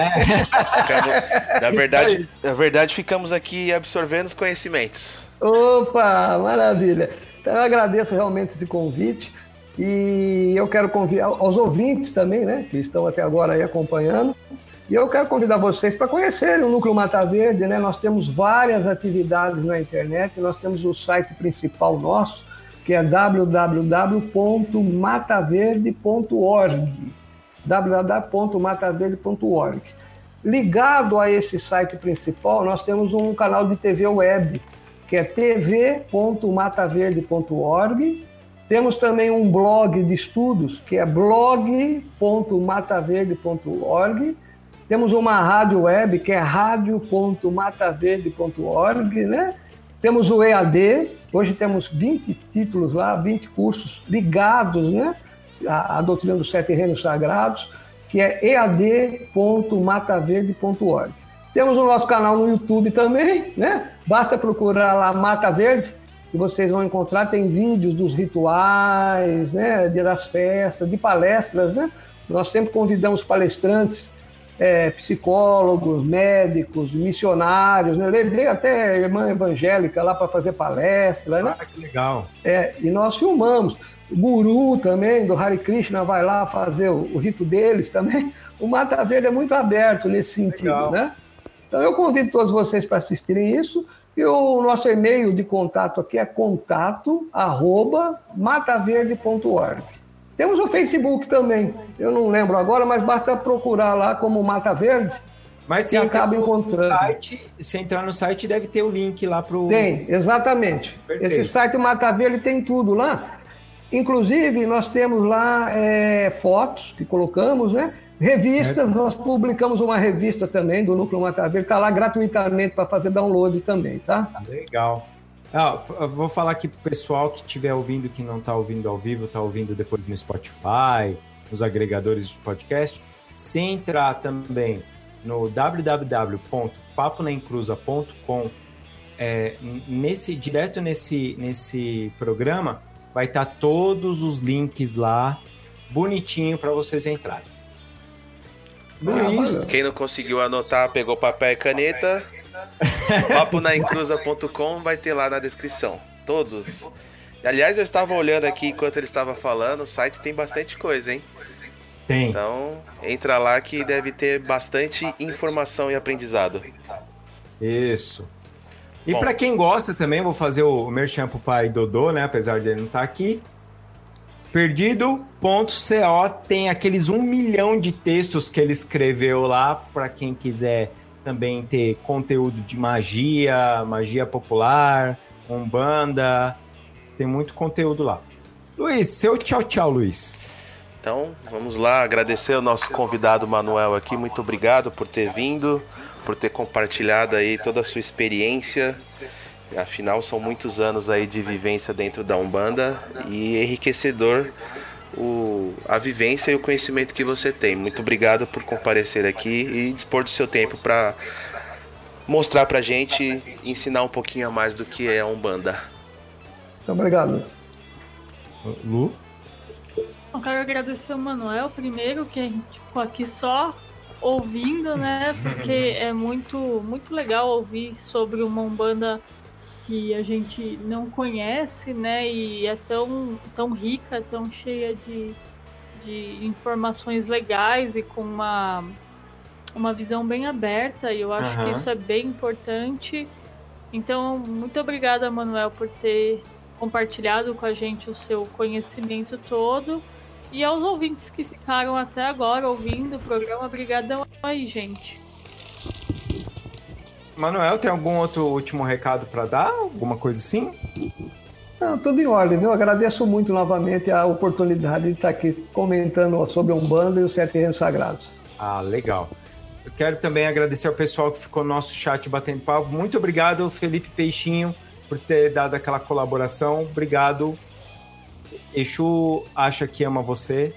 Ficamos- na, verdade, na verdade, ficamos aqui absorvendo os conhecimentos. Opa, maravilha. Então eu agradeço realmente esse convite e eu quero convidar aos ouvintes também, né, que estão até agora aí acompanhando. E eu quero convidar vocês para conhecerem o Núcleo Mata Verde, né? Nós temos várias atividades na internet, nós temos o site principal nosso, que é www.mataverde.org www.mataverde.org. Ligado a esse site principal, nós temos um canal de TV web, que é tv.mataverde.org. Temos também um blog de estudos, que é blog.mataverde.org. Temos uma rádio web, que é radio.mataverde.org, né? Temos o EAD, hoje temos 20 títulos lá, 20 cursos ligados, né? A, a doutrina dos sete reinos sagrados, que é ead.mataverde.org. Temos o nosso canal no YouTube também, né? Basta procurar lá Mata Verde, que vocês vão encontrar, tem vídeos dos rituais, né? Das festas, de palestras, né? Nós sempre convidamos palestrantes é, psicólogos, médicos, missionários, né? Levei até irmã evangélica lá para fazer palestra, né? Ah, que legal. É, e nós filmamos. O guru também, do Hare Krishna, vai lá fazer o, o rito deles também. O Mata Verde é muito aberto nesse sentido, Legal. né? Então eu convido todos vocês para assistirem isso. E o nosso e-mail de contato aqui é contato arroba mataverde.org. Temos o Facebook também. Eu não lembro agora, mas basta procurar lá como Mata Verde. Mas se acaba encontrando. site, se entrar no site, deve ter o link lá pro. Tem, exatamente. Perfeito. Esse site Mata Verde tem tudo lá. Inclusive, nós temos lá é, fotos que colocamos, né? Revistas, nós publicamos uma revista também do Núcleo Verde, está lá gratuitamente para fazer download também, tá? Legal. Ah, vou falar aqui pro pessoal que estiver ouvindo, que não está ouvindo ao vivo, está ouvindo depois no Spotify, nos agregadores de podcast. Se entrar também no www.paponaencruza.com, é, nesse, direto nesse, nesse programa, vai estar todos os links lá, bonitinho para vocês entrarem. Luiz, valeu. Quem não conseguiu anotar, pegou papel e caneta. paponaencruza.com vai ter lá na descrição. Todos. Aliás, eu estava olhando aqui enquanto ele estava falando, o site tem bastante coisa, hein? tem. Então, entra lá que deve ter bastante informação e aprendizado. Isso. E para quem gosta também, vou fazer o merchan pro pai Dodô, né? Apesar de ele não estar aqui. Perdido.co tem aqueles um milhão de textos que ele escreveu lá para quem quiser também ter conteúdo de magia, magia popular, umbanda. Tem muito conteúdo lá. Luiz, seu tchau, tchau, Luiz. Então, vamos lá, agradecer ao nosso convidado Manuel aqui. Muito obrigado por ter vindo, por ter compartilhado aí toda a sua experiência Afinal, são muitos anos aí de vivência dentro da Umbanda e enriquecedor o, a vivência e o conhecimento que você tem. Muito obrigado por comparecer aqui e dispor do seu tempo para mostrar pra gente e ensinar um pouquinho a mais do que é a Umbanda. Muito obrigado. Lu? Eu quero agradecer ao Manuel primeiro, que a gente ficou aqui só ouvindo, né? Porque é muito, muito legal ouvir sobre uma Umbanda que a gente não conhece, né? E é tão, tão rica, tão cheia de, de informações legais e com uma, uma visão bem aberta. E eu acho Aham. que isso é bem importante. Então, muito obrigada, Manuel, por ter compartilhado com a gente o seu conhecimento todo. E aos ouvintes que ficaram até agora ouvindo o programa, obrigadão aí, gente. Manuel, tem algum outro último recado para dar? Alguma coisa assim? Não, tudo em ordem, viu? Agradeço muito novamente a oportunidade de estar aqui comentando sobre a Umbanda e os Sete Reinos Sagrados. Ah, legal. Eu quero também agradecer ao pessoal que ficou no nosso chat batendo papo. Muito obrigado, Felipe Peixinho, por ter dado aquela colaboração. Obrigado. Exu acha que ama você.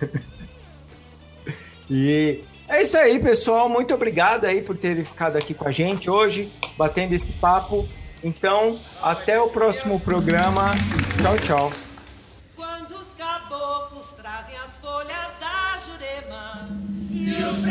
e é isso aí, pessoal. Muito obrigado aí por terem ficado aqui com a gente hoje, batendo esse papo. Então, até o próximo programa. Tchau, tchau. Quando os caboclos trazem as folhas da jurema e os